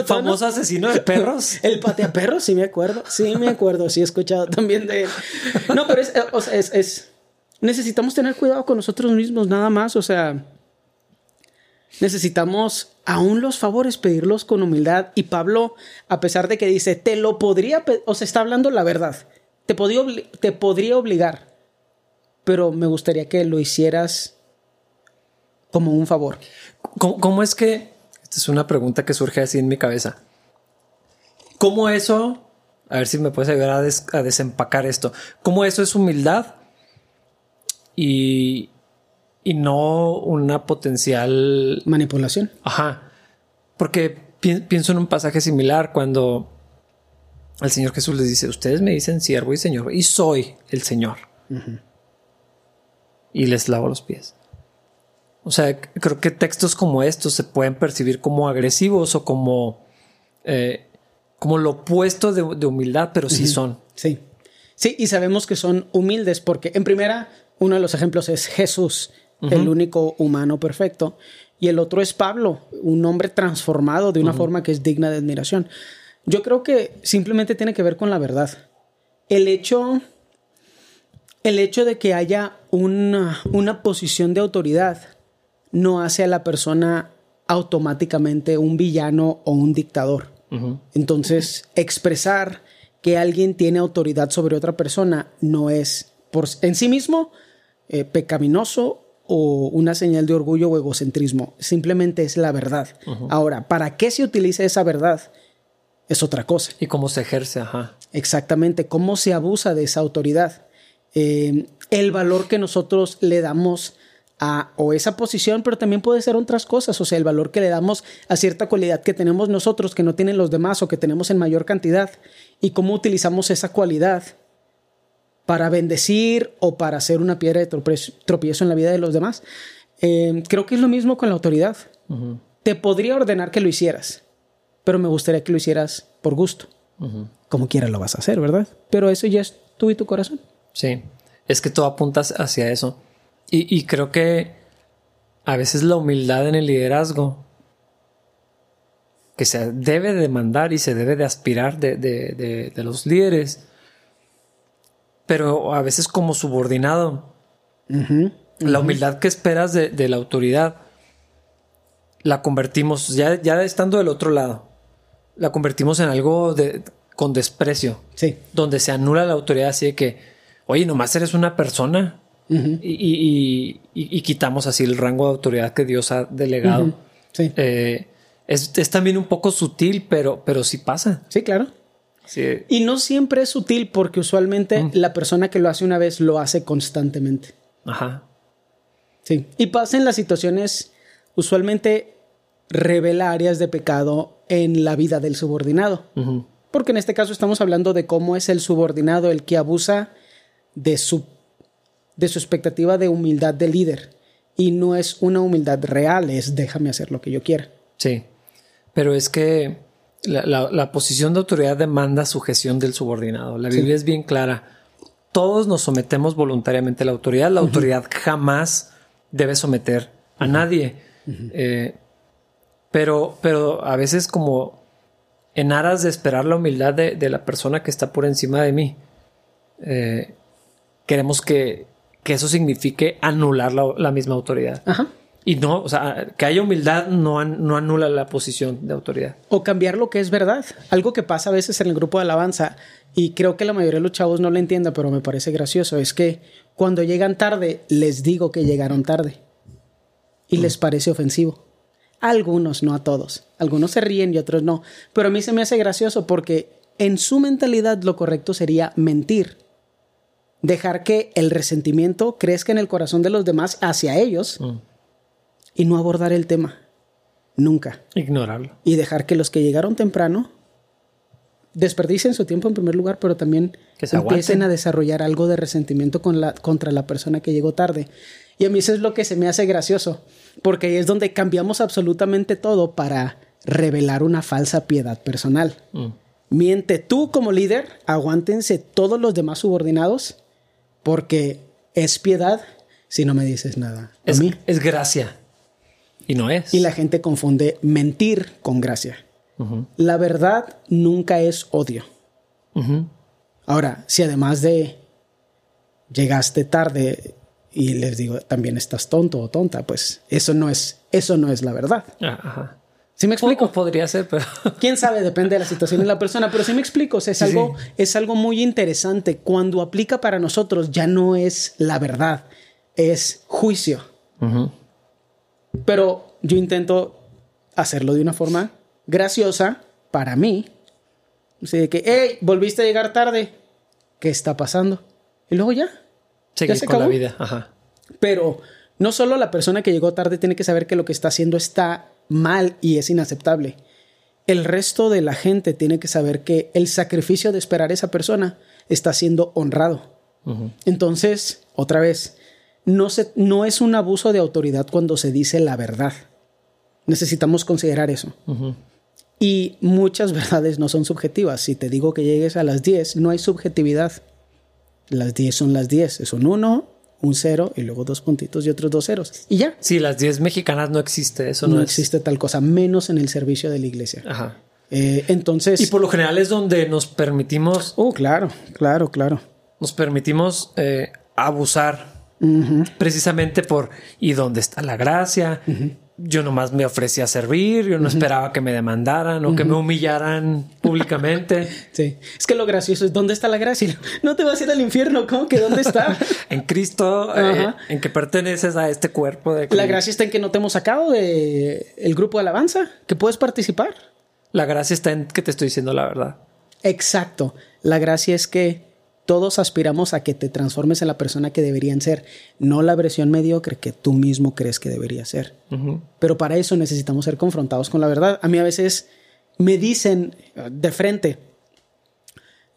[SPEAKER 1] famoso asesino de perros.
[SPEAKER 2] El pateaperros, sí me acuerdo. Sí me acuerdo. Sí he escuchado también de él. No, pero es, o sea, es, es- Necesitamos tener cuidado con nosotros mismos, nada más. O sea, necesitamos aún los favores pedirlos con humildad. Y Pablo, a pesar de que dice, te lo podría, o sea, está hablando la verdad. Te podría, obli- te podría obligar, pero me gustaría que lo hicieras como un favor.
[SPEAKER 1] ¿Cómo, cómo es que? Esta es una pregunta que surge así en mi cabeza. ¿Cómo eso? A ver si me puedes ayudar a, des- a desempacar esto. ¿Cómo eso es humildad y, y no una potencial
[SPEAKER 2] Manipulación.
[SPEAKER 1] Ajá. Porque pi- pienso en un pasaje similar cuando el Señor Jesús les dice, ustedes me dicen siervo y Señor, y soy el Señor. Y les lavo los pies. O sea, creo que textos como estos se pueden percibir como agresivos o como, eh, como lo opuesto de, de humildad, pero sí son.
[SPEAKER 2] Sí. Sí, y sabemos que son humildes porque en primera, uno de los ejemplos es Jesús, el único humano perfecto, y el otro es Pablo, un hombre transformado de una forma que es digna de admiración. Yo creo que simplemente tiene que ver con la verdad. El hecho, El hecho de que haya una, una posición de autoridad no hace a la persona automáticamente un villano o un dictador. Entonces, expresar que alguien tiene autoridad sobre otra persona no es por en sí mismo eh, pecaminoso o una señal de orgullo o egocentrismo. Simplemente es la verdad. Ahora, ¿para qué se utiliza esa verdad? Es otra cosa.
[SPEAKER 1] Y cómo se ejerce, ajá.
[SPEAKER 2] Exactamente, cómo se abusa de esa autoridad. Eh, el valor que nosotros le damos a o esa posición, pero también puede ser otras cosas, o sea, el valor que le damos a cierta cualidad que tenemos nosotros que no tienen los demás o que tenemos en mayor cantidad y cómo utilizamos esa cualidad para bendecir o para hacer una piedra de tropiezo en la vida de los demás. Eh, creo que es lo mismo con la autoridad. Te podría ordenar que lo hicieras, pero me gustaría que lo hicieras por gusto. Como quiera lo vas a hacer, ¿verdad? Pero eso ya es tú y tu corazón.
[SPEAKER 1] Sí, es que tú apuntas hacia eso. Y, creo que a veces la humildad en el liderazgo que se debe demandar y se debe de aspirar de, los líderes, pero a veces como subordinado, la humildad que esperas de, la autoridad la convertimos, ya, ya estando del otro lado, la convertimos en algo de, con desprecio.
[SPEAKER 2] Sí.
[SPEAKER 1] Donde se anula la autoridad así de que, oye, nomás eres una persona y, quitamos así el rango de autoridad que Dios ha delegado.
[SPEAKER 2] Sí.
[SPEAKER 1] Eh, es, también un poco sutil, pero, pero sí pasa.
[SPEAKER 2] Sí, claro.
[SPEAKER 1] Sí.
[SPEAKER 2] Y no siempre es sutil porque usualmente la persona que lo hace una vez lo hace constantemente.
[SPEAKER 1] Ajá.
[SPEAKER 2] Sí. Y pasa en las situaciones, usualmente revela áreas de pecado en la vida del subordinado. Porque en este caso estamos hablando de cómo es el subordinado el que abusa de su de su expectativa de humildad de líder. Y no es una humildad real, es déjame hacer lo que yo quiera.
[SPEAKER 1] Sí, pero es que la, posición de autoridad demanda sujeción del subordinado. La Biblia es bien clara. Todos nos sometemos voluntariamente a la autoridad. La autoridad jamás debe someter a nadie. Eh, pero, pero a veces como en aras de esperar la humildad de, la persona que está por encima de mí, eh, queremos que que eso signifique anular la, misma autoridad.
[SPEAKER 2] Ajá.
[SPEAKER 1] Y no, o sea, que haya humildad no, no anula la posición de autoridad.
[SPEAKER 2] O cambiar lo que es verdad. Algo que pasa a veces en el grupo de alabanza, y creo que la mayoría de los chavos no lo entienda, pero me parece gracioso, es que cuando llegan tarde, les digo que llegaron tarde. Y les parece ofensivo. algunos, no a todos. Algunos se ríen y otros no. Pero a mí se me hace gracioso porque en su mentalidad lo correcto sería mentir dejar que el resentimiento crezca en el corazón de los demás hacia ellos mm. y no abordar el tema. Nunca.
[SPEAKER 1] Ignorarlo.
[SPEAKER 2] Y dejar que los que llegaron temprano desperdicien su tiempo en primer lugar, pero también empiecen a desarrollar algo de resentimiento con la, contra la persona que llegó tarde. Y a mí eso es lo que se me hace gracioso, porque ahí es donde cambiamos absolutamente todo para revelar una falsa piedad personal. Mm. Miente tú como líder, aguántense todos los demás subordinados porque es piedad si no me dices nada.
[SPEAKER 1] Es,
[SPEAKER 2] mí.
[SPEAKER 1] es gracia. Y no es.
[SPEAKER 2] Y la gente confunde mentir con gracia. La verdad nunca es odio. Ahora, si además de llegaste tarde y les digo también estás tonto o tonta, pues eso no es, eso no es la verdad.
[SPEAKER 1] Ah, ajá.
[SPEAKER 2] ¿Sí me explico?
[SPEAKER 1] podría ser, pero.
[SPEAKER 2] Quién sabe, depende de la situación de la persona, pero sí me explico. es, algo, es algo muy interesante. Cuando aplica para nosotros, ya no es la verdad, es juicio. Pero yo intento hacerlo de una forma graciosa para mí. Así de que, hey, volviste a llegar tarde. ¿Qué está pasando? Y luego ya.
[SPEAKER 1] ya se con la vida. Ajá.
[SPEAKER 2] Pero no solo la persona que llegó tarde tiene que saber que lo que está haciendo está mal y es inaceptable. El resto de la gente tiene que saber que el sacrificio de esperar a esa persona está siendo honrado. Entonces, otra vez, no, se, no es un abuso de autoridad cuando se dice la verdad. Necesitamos considerar eso. Y muchas verdades no son subjetivas. Si te digo que llegues a las 10, no hay subjetividad. Las 10 son las 10. Es un 1 un cero y luego dos puntitos y otros dos ceros. Y ya.
[SPEAKER 1] Sí, las 10 mexicanas no existe, eso
[SPEAKER 2] no, existe tal cosa, menos en el servicio de la iglesia.
[SPEAKER 1] Ajá.
[SPEAKER 2] Eh, entonces.
[SPEAKER 1] Y por lo general es donde nos permitimos.
[SPEAKER 2] Oh, claro, claro, claro.
[SPEAKER 1] Nos permitimos eh, abusar precisamente por ¿y dónde está la gracia? Yo nomás me ofrecía a servir, yo no esperaba que me demandaran o que me humillaran públicamente.
[SPEAKER 2] Sí, es que lo gracioso es ¿dónde está la gracia? No te vas a ir al infierno, ¿cómo que dónde está?
[SPEAKER 1] en Cristo, eh, en que perteneces a este cuerpo de
[SPEAKER 2] La gracia está en que no te hemos sacado de el grupo de alabanza, que puedes participar.
[SPEAKER 1] La gracia está en que te estoy diciendo la verdad.
[SPEAKER 2] Exacto. La gracia es que todos aspiramos a que te transformes en la persona que deberían ser, no la versión mediocre que tú mismo crees que debería ser. Pero para eso necesitamos ser confrontados con la verdad. A mí a veces me dicen eh, de frente,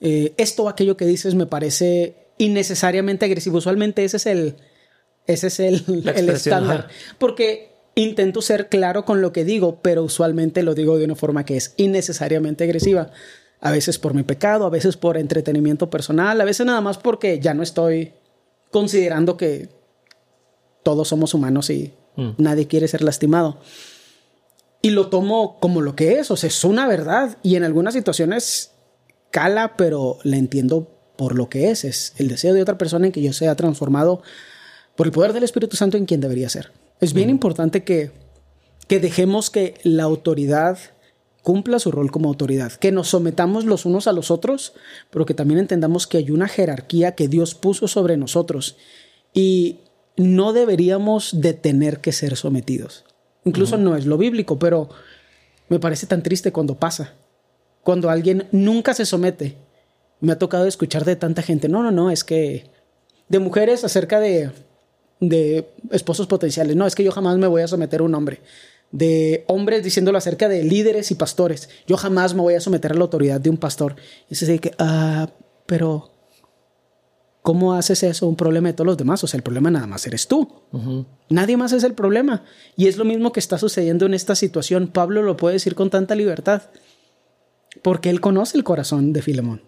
[SPEAKER 2] eh, esto o aquello que dices me parece innecesariamente agresivo. Usualmente ese es el, ese es el, el estándar. Porque intento ser claro con lo que digo, pero usualmente lo digo de una forma que es innecesariamente agresiva a veces por mi pecado, a veces por entretenimiento personal, a veces nada más porque ya no estoy considerando que todos somos humanos y mm. nadie quiere ser lastimado. Y lo tomo como lo que es, o sea, es una verdad y en algunas situaciones cala, pero la entiendo por lo que es, es el deseo de otra persona en que yo sea transformado por el poder del Espíritu Santo en quien debería ser. Es bien mm. importante que, que dejemos que la autoridad cumpla su rol como autoridad, que nos sometamos los unos a los otros, pero que también entendamos que hay una jerarquía que Dios puso sobre nosotros y no deberíamos de tener que ser sometidos. Incluso no es lo bíblico, pero me parece tan triste cuando pasa, cuando alguien nunca se somete. Me ha tocado escuchar de tanta gente, no, no, no, es que de mujeres acerca de, de esposos potenciales, no, es que yo jamás me voy a someter a un hombre de hombres diciéndolo acerca de líderes y pastores. Yo jamás me voy a someter a la autoridad de un pastor. Y se dice que, ah, pero ¿cómo haces eso un problema de todos los demás? O sea, el problema nada más eres tú. Nadie más es el problema. Y es lo mismo que está sucediendo en esta situación. Pablo lo puede decir con tanta libertad. Porque él conoce el corazón de Filemón.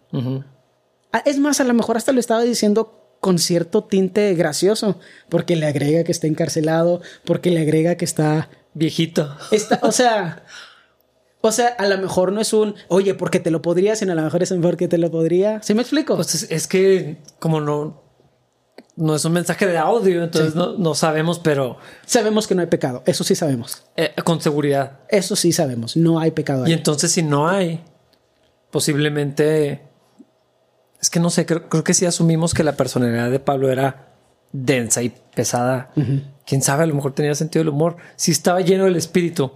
[SPEAKER 2] Ah, es más, a lo mejor hasta lo estaba diciendo con cierto tinte gracioso, porque le agrega que está encarcelado, porque le agrega que está
[SPEAKER 1] viejito.
[SPEAKER 2] Está, o sea, o sea, a lo mejor no es un, oye, porque te lo podría, sino a lo mejor es un porque te lo podría. ¿Sí me explico?
[SPEAKER 1] Pues es, que como no, no es un mensaje de audio, entonces no, sabemos, pero...
[SPEAKER 2] Sabemos que no hay pecado, eso sí sabemos.
[SPEAKER 1] Eh, con seguridad.
[SPEAKER 2] Eso sí sabemos, no hay pecado.
[SPEAKER 1] Y entonces si no hay, posiblemente... Es que no sé, creo, que sí asumimos que la personalidad de Pablo era densa y pesada quién sabe, a lo mejor tenía sentido del humor, si estaba lleno del espíritu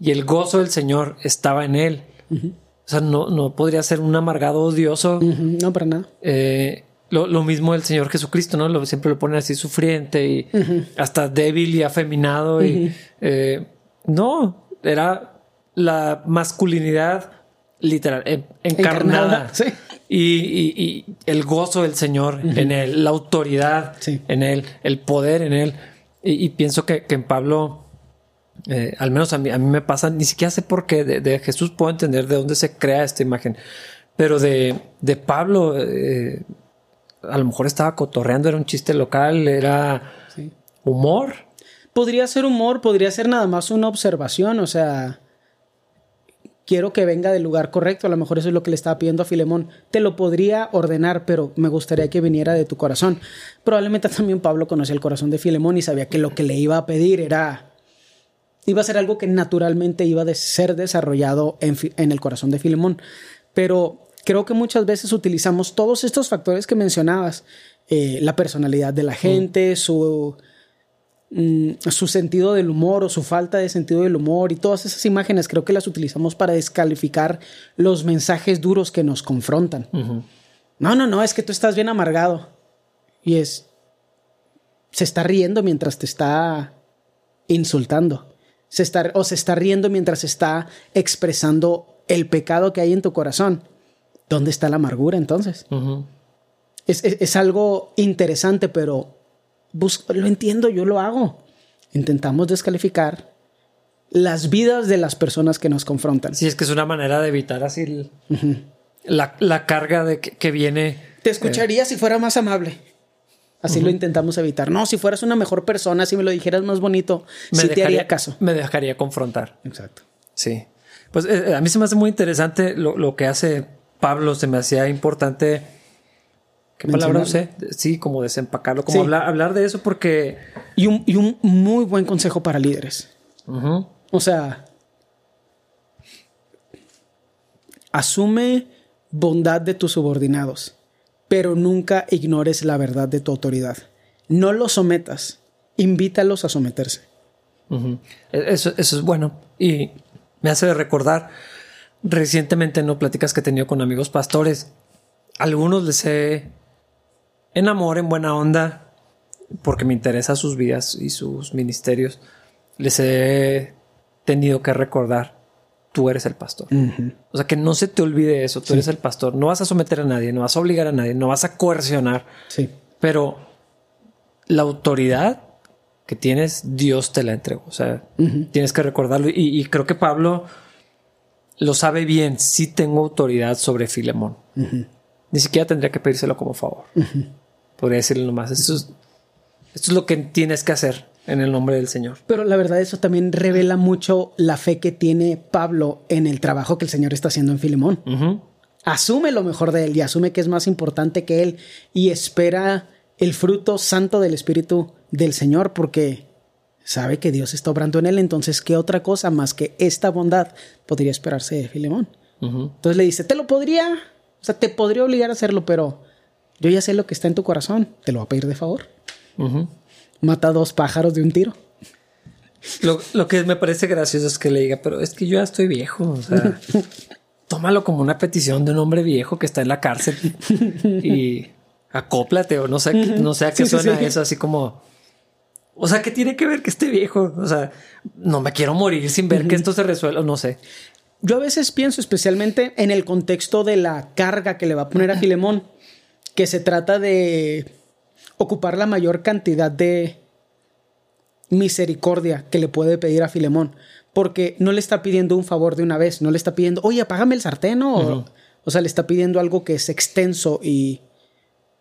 [SPEAKER 1] y el gozo del Señor estaba en él. O sea, no, no podría ser un amargado odioso.
[SPEAKER 2] No, para nada.
[SPEAKER 1] Eh, lo, mismo el Señor Jesucristo, ¿no? Lo, siempre lo pone así sufriente y hasta débil y afeminado. Y eh, no, era la masculinidad literal, encarnada. Y, el gozo del Señor en él, la autoridad en él, el poder en él. Y, pienso que, en Pablo, eh, al menos a mí, a mí me pasa, ni siquiera sé por qué, de, Jesús puedo entender de dónde se crea esta imagen, pero de, de Pablo, eh, a lo mejor estaba cotorreando, era un chiste local, era humor.
[SPEAKER 2] Podría ser humor, podría ser nada más una observación, o sea, quiero que venga del lugar correcto, a lo mejor eso es lo que le estaba pidiendo a Filemón, te lo podría ordenar, pero me gustaría que viniera de tu corazón. Probablemente también Pablo conocía el corazón de Filemón y sabía que lo que le iba a pedir era, iba a ser algo que naturalmente iba a ser desarrollado en, el corazón de Filemón. Pero creo que muchas veces utilizamos todos estos factores que mencionabas, eh, la personalidad de la gente, su Mm, su sentido del humor o su falta de sentido del humor y todas esas imágenes creo que las utilizamos para descalificar los mensajes duros que nos confrontan. No, no, no, es que tú estás bien amargado. Y es, se está riendo mientras te está insultando. Se está, o se está riendo mientras está expresando el pecado que hay en tu corazón. ¿Dónde está la amargura entonces? es algo interesante, pero lo entiendo, yo lo hago. Intentamos descalificar las vidas de las personas que nos confrontan.
[SPEAKER 1] Sí, es que es una manera de evitar así la, carga de que, viene.
[SPEAKER 2] Te escucharía si fuera más amable. Así lo intentamos evitar. No, si fueras una mejor persona, si me lo dijeras más bonito, me te haría caso.
[SPEAKER 1] Me dejaría confrontar.
[SPEAKER 2] Exacto.
[SPEAKER 1] Sí. Pues eh, a mí se me hace muy interesante lo, lo que hace Pablo. Se me hacía importante ¿Qué palabra usé? Sí, como desempacarlo, como
[SPEAKER 2] Sí.
[SPEAKER 1] hablar, hablar de eso porque...
[SPEAKER 2] Y un, y un muy buen consejo para líderes. O sea, asume bondad de tus subordinados, pero nunca ignores la verdad de tu autoridad. No los sometas, invítalos a someterse.
[SPEAKER 1] E- Eso, eso es bueno. Y me hace recordar recientemente no pláticas que he tenido con amigos pastores. Algunos les he en amor, en buena onda, porque me interesa sus vidas y sus ministerios. Les he tenido que recordar, tú eres el pastor. O sea, que no se te olvide eso, tú eres el pastor. No vas a someter a nadie, no vas a obligar a nadie, no vas a coercionar.
[SPEAKER 2] Sí.
[SPEAKER 1] Pero la autoridad que tienes, Dios te la entregó. O sea, tienes que recordarlo. Y, y creo que Pablo lo sabe bien. Sí tengo autoridad sobre Filemón. Ni siquiera tendría que pedírselo como favor. Podría decirle nomás, esto es, esto es lo que tienes que hacer en el nombre del Señor.
[SPEAKER 2] Pero la verdad eso también revela mucho la fe que tiene Pablo en el trabajo que el Señor está haciendo en Filemón. Asume lo mejor de él y asume que es más importante que él y espera el fruto santo del Espíritu del Señor porque sabe que Dios está obrando en él. Entonces, ¿qué otra cosa más que esta bondad podría esperarse de Filemón? Entonces le dice, te lo podría, o sea, te podría obligar a hacerlo, pero yo ya sé lo que está en tu corazón, te lo voy a pedir de favor.
[SPEAKER 1] Ujú.
[SPEAKER 2] Mata dos pájaros de un tiro.
[SPEAKER 1] Lo, lo que me parece gracioso es que le diga, pero es que yo ya estoy viejo. O sea, tómalo como una petición de un hombre viejo que está en la cárcel y acóplate o no sé, no sé a qué
[SPEAKER 2] Sí,
[SPEAKER 1] suena
[SPEAKER 2] sí.
[SPEAKER 1] eso, así como. O sea, ¿qué tiene que ver que esté viejo? O sea, no me quiero morir sin ver que esto se resuelva, no sé.
[SPEAKER 2] Yo a veces pienso, especialmente en el contexto de la carga que le va a poner a Filemón, que se trata de ocupar la mayor cantidad de misericordia que le puede pedir a Filemón, porque no le está pidiendo un favor de una vez, no le está pidiendo, oye, apágame el sartén, o, o sea, le está pidiendo algo que es extenso y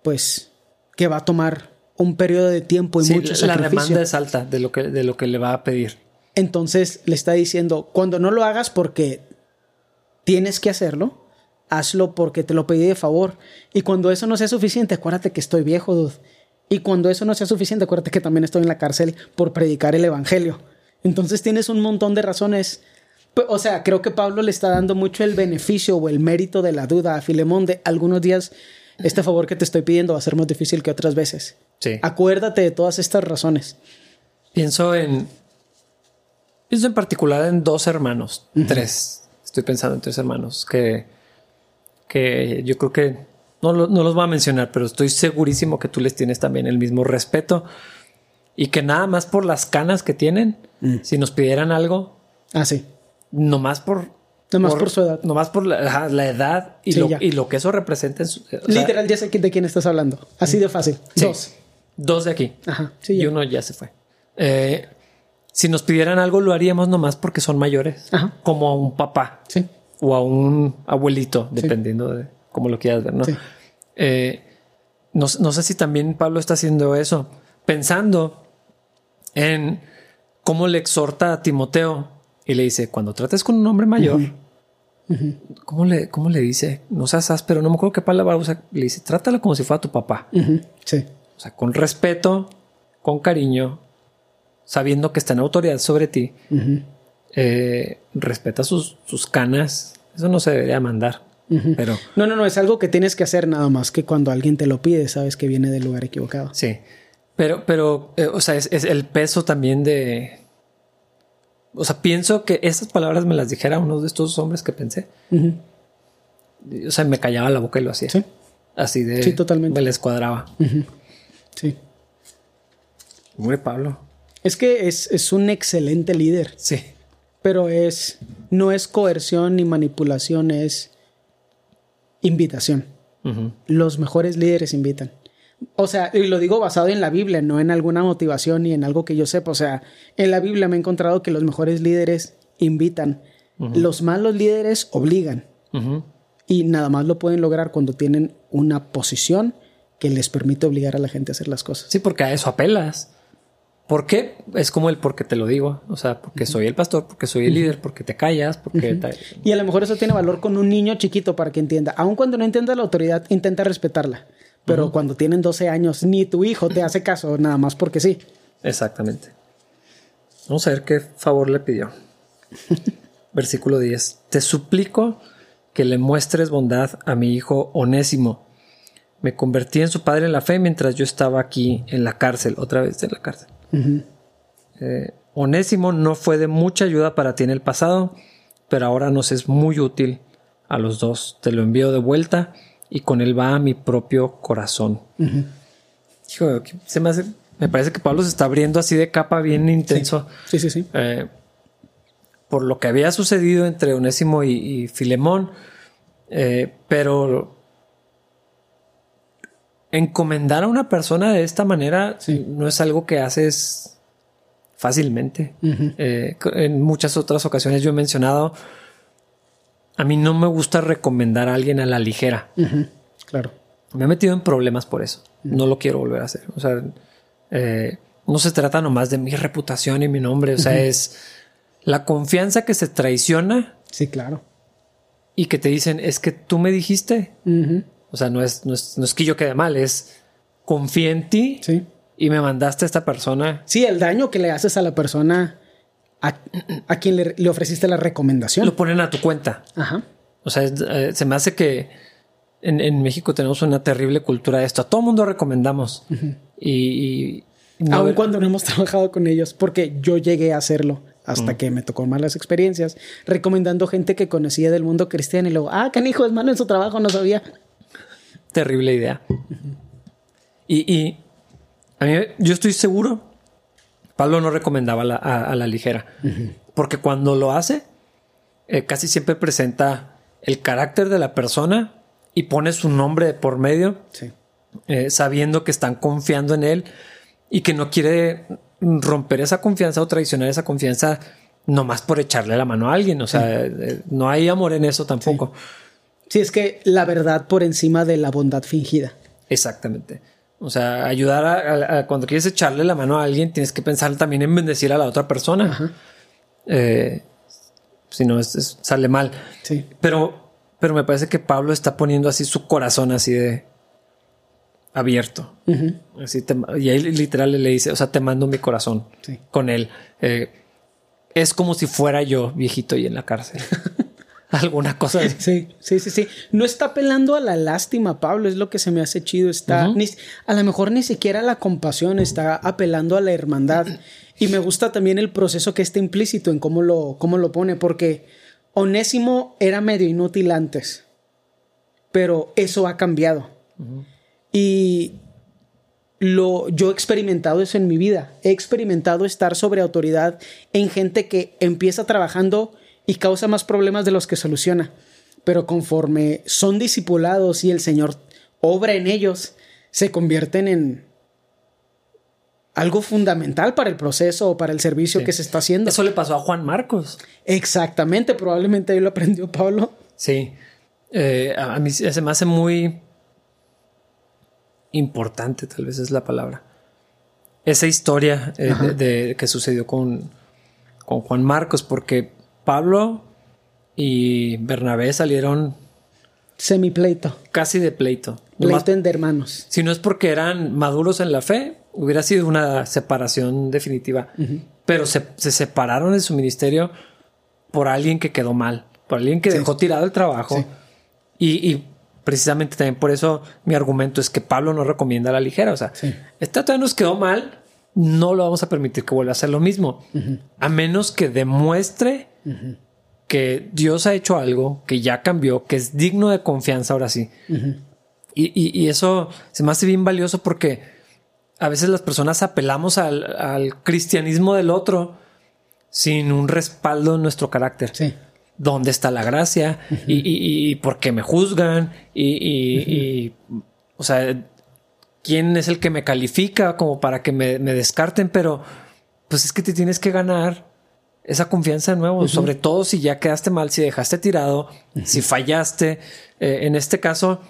[SPEAKER 2] pues que va a tomar un periodo de tiempo y
[SPEAKER 1] Sí,
[SPEAKER 2] mucho
[SPEAKER 1] la
[SPEAKER 2] sacrificio.
[SPEAKER 1] demanda es alta de lo que, de lo que le va a pedir.
[SPEAKER 2] Entonces le está diciendo, cuando no lo hagas porque tienes que hacerlo, hazlo porque te lo pedí de favor. Y cuando eso no sea suficiente, acuérdate que estoy viejo, dude. Y cuando eso no sea suficiente, acuérdate que también estoy en la cárcel por predicar el evangelio. Entonces tienes un montón de razones. O sea, creo que Pablo le está dando mucho el beneficio o el mérito de la duda a Filemón de algunos días. Este favor que te estoy pidiendo va a ser más difícil que otras veces.
[SPEAKER 1] Sí.
[SPEAKER 2] Acuérdate de todas estas razones.
[SPEAKER 1] Pienso en. Pienso en particular en dos hermanos, tres. Estoy pensando en tres hermanos que, que yo creo que no, no los voy a mencionar, pero estoy segurísimo que tú les tienes también el mismo respeto y que nada más por las canas que tienen, si nos pidieran algo,
[SPEAKER 2] Ah, sí.
[SPEAKER 1] nomás por.
[SPEAKER 2] Nomás por su edad.
[SPEAKER 1] Nomás por la, la edad y,
[SPEAKER 2] Sí,
[SPEAKER 1] lo, y lo que eso representa. En su, o sea,
[SPEAKER 2] Literal, ya sé de quién estás hablando. Así de fácil.
[SPEAKER 1] sí,
[SPEAKER 2] Dos.
[SPEAKER 1] Dos de aquí.
[SPEAKER 2] Ajá. Sí,
[SPEAKER 1] y
[SPEAKER 2] ya.
[SPEAKER 1] uno ya se fue. Eh, si nos pidieran algo, lo haríamos nomás porque son mayores,
[SPEAKER 2] Ajá.
[SPEAKER 1] como a un papá
[SPEAKER 2] Sí.
[SPEAKER 1] O a un abuelito, dependiendo de cómo lo quieras ver, ¿no?
[SPEAKER 2] Sí.
[SPEAKER 1] Eh, no, no sé si también Pablo está haciendo eso, pensando en cómo le exhorta a Timoteo y le dice: Cuando trates con un hombre mayor, ¿cómo, le, ¿cómo le dice? No seas áspero, no me acuerdo qué palabra usa. Le dice: Trátalo como si fuera tu papá.
[SPEAKER 2] Sí.
[SPEAKER 1] O sea, con respeto, con cariño, sabiendo que está en autoridad sobre ti, eh, respeta sus, sus canas. Eso no se debería mandar. Pero
[SPEAKER 2] No, no, no. Es algo que tienes que hacer nada más que cuando alguien te lo pide, sabes que viene del lugar equivocado.
[SPEAKER 1] sí. Pero, pero, eh, o sea, es, es el peso también de. O sea, pienso que esas palabras me las dijera uno de estos hombres que pensé. O sea, me callaba la boca y lo hacía.
[SPEAKER 2] Sí.
[SPEAKER 1] Así de.
[SPEAKER 2] Sí, totalmente.
[SPEAKER 1] Me les cuadraba.
[SPEAKER 2] Sí.
[SPEAKER 1] Hombre, Pablo.
[SPEAKER 2] Es que es, es un excelente líder,
[SPEAKER 1] Sí.
[SPEAKER 2] Pero es no es coerción ni manipulación, es invitación. Los mejores líderes invitan. O sea, y lo digo basado en la Biblia, no en alguna motivación ni en algo que yo sepa. O sea, en la Biblia me he encontrado que los mejores líderes invitan. Los malos líderes obligan. Y nada más lo pueden lograr cuando tienen una posición que les permite obligar a la gente a hacer las cosas.
[SPEAKER 1] Sí, porque a eso apelas. ¿Por qué? Es como el porque te lo digo. O sea, porque soy el pastor, porque soy el líder, porque te callas, porque... ta-
[SPEAKER 2] Y a lo mejor eso tiene valor con un niño chiquito para que entienda. Aun cuando no entienda la autoridad, intenta respetarla. pero cuando tienen 12 años, ni tu hijo te hace caso, nada más porque sí.
[SPEAKER 1] Exactamente. Vamos a ver qué favor le pidió. Versículo 10. Te suplico que le muestres bondad a mi hijo Onésimo. Me convertí en su padre en la fe mientras yo estaba aquí en la cárcel, otra vez en la cárcel. Eh, Onésimo no fue de mucha ayuda para ti en el pasado, pero ahora nos es muy útil a los dos. Te lo envío de vuelta y con él va a mi propio corazón. Hijo, se me, hace, me parece que Pablo se está abriendo así de capa bien intenso.
[SPEAKER 2] Sí, sí, sí.
[SPEAKER 1] Eh, por lo que había sucedido entre Onésimo y, y Filemón, eh, pero encomendar a una persona de esta manera no es algo que haces fácilmente. Eh, en muchas otras ocasiones yo he mencionado, a mí no me gusta recomendar a alguien a la ligera.
[SPEAKER 2] Claro.
[SPEAKER 1] Me he metido en problemas por eso. No lo quiero volver a hacer. O sea, eh, no se trata nomás de mi reputación y mi nombre. O sea, es la confianza que se traiciona.
[SPEAKER 2] Sí, claro.
[SPEAKER 1] Y que te dicen, es que tú me dijiste. O sea, no es, no es, no es que yo quede mal, es confía en ti.
[SPEAKER 2] Sí
[SPEAKER 1] y me mandaste a esta persona.
[SPEAKER 2] Sí, el daño que le haces a la persona a, quien le, ofreciste la recomendación.
[SPEAKER 1] Lo ponen a tu cuenta.
[SPEAKER 2] Ajá.
[SPEAKER 1] O sea, eh, se me hace que en, México tenemos una terrible cultura de esto. A todo mundo recomendamos. Y,
[SPEAKER 2] Aun cuando no hemos trabajado con ellos, porque yo llegué a hacerlo hasta que me tocó malas experiencias, recomendando gente que conocía del mundo cristiano y luego, ah, canijo, es malo en su trabajo, no sabía.
[SPEAKER 1] Terrible idea. y a mí, yo estoy seguro, Pablo no recomendaba a, la ligera, porque cuando lo hace, eh, casi siempre presenta el carácter de la persona y pone su nombre por medio, eh, sabiendo que están confiando en él y que no quiere romper esa confianza o traicionar esa confianza nomás por echarle la mano a alguien. O sea, eh, no hay amor en eso tampoco.
[SPEAKER 2] sí, es que la verdad por encima de la bondad fingida.
[SPEAKER 1] Exactamente. O sea, ayudar a, cuando quieres echarle la mano a alguien, tienes que pensar también en bendecir a la otra persona. Eh, si no, sale mal.
[SPEAKER 2] Sí.
[SPEAKER 1] Pero, pero me parece que Pablo está poniendo así su corazón así de abierto. así y ahí literal le dice, o sea, te mando mi corazón con él. Eh, es como si fuera yo viejito y en la cárcel. alguna cosa.
[SPEAKER 2] Sí, sí, sí, sí. No está apelando a la lástima, Pablo, es lo que se me hace chido. Está, a lo mejor ni siquiera a la compasión, está apelando a la hermandad. Y me gusta también el proceso que está implícito en cómo lo, cómo lo pone, porque Onésimo era medio inútil antes, pero eso ha cambiado. Y lo, yo he experimentado eso en mi vida. He experimentado estar sobre autoridad en gente que empieza trabajando y causa más problemas de los que soluciona. Pero conforme son discipulados y el Señor obra en ellos, se convierten en algo fundamental para el proceso o para el servicio que se está haciendo.
[SPEAKER 1] Eso le pasó a Juan Marcos.
[SPEAKER 2] Exactamente, probablemente ahí lo aprendió Pablo.
[SPEAKER 1] Sí, eh, a mí se me hace muy importante, tal vez es la palabra. Esa historia eh, de, que sucedió con, con Juan Marcos, porque Pablo y Bernabé salieron
[SPEAKER 2] semipleito.
[SPEAKER 1] Casi de pleito.
[SPEAKER 2] Pleito de hermanos.
[SPEAKER 1] Si no es porque eran maduros en la fe, hubiera sido una separación definitiva. Pero se, separaron de su ministerio por alguien que quedó mal, por alguien que dejó tirado el trabajo. Y, precisamente también por eso mi argumento es que Pablo no recomienda la ligera. O sea, esta todavía nos quedó mal, no lo vamos a permitir que vuelva a hacer lo mismo. A menos que demuestre que Dios ha hecho algo, que ya cambió, que es digno de confianza ahora sí. y, eso se me hace bien valioso porque a veces las personas apelamos al, cristianismo del otro sin un respaldo en nuestro carácter.
[SPEAKER 2] Sí.
[SPEAKER 1] ¿Dónde está la gracia? y, por qué me juzgan? Y, o sea, ¿quién es el que me califica como para que me, me descarten? Pero pues es que te tienes que ganar esa confianza de nuevo, sobre todo si ya quedaste mal, si dejaste tirado, si fallaste. Eh, en este caso,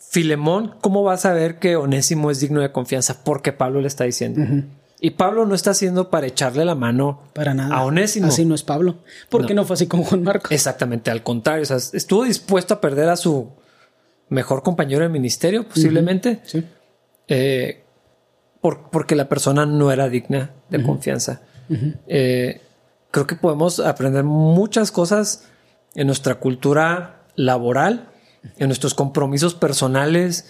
[SPEAKER 1] Filemón, ¿cómo vas a ver que Onésimo es digno de confianza? Porque Pablo le está diciendo. Y Pablo no está haciendo para echarle la mano
[SPEAKER 2] para nada.
[SPEAKER 1] a Onésimo.
[SPEAKER 2] Así no es Pablo. ¿Por qué no. fue así con Juan Marcos?
[SPEAKER 1] Exactamente, al contrario. estuvo dispuesto a perder a su mejor compañero de ministerio, posiblemente.
[SPEAKER 2] Sí.
[SPEAKER 1] Eh, por- porque la persona no era digna de confianza. Eh, creo que podemos aprender muchas cosas en nuestra cultura laboral, en nuestros compromisos personales,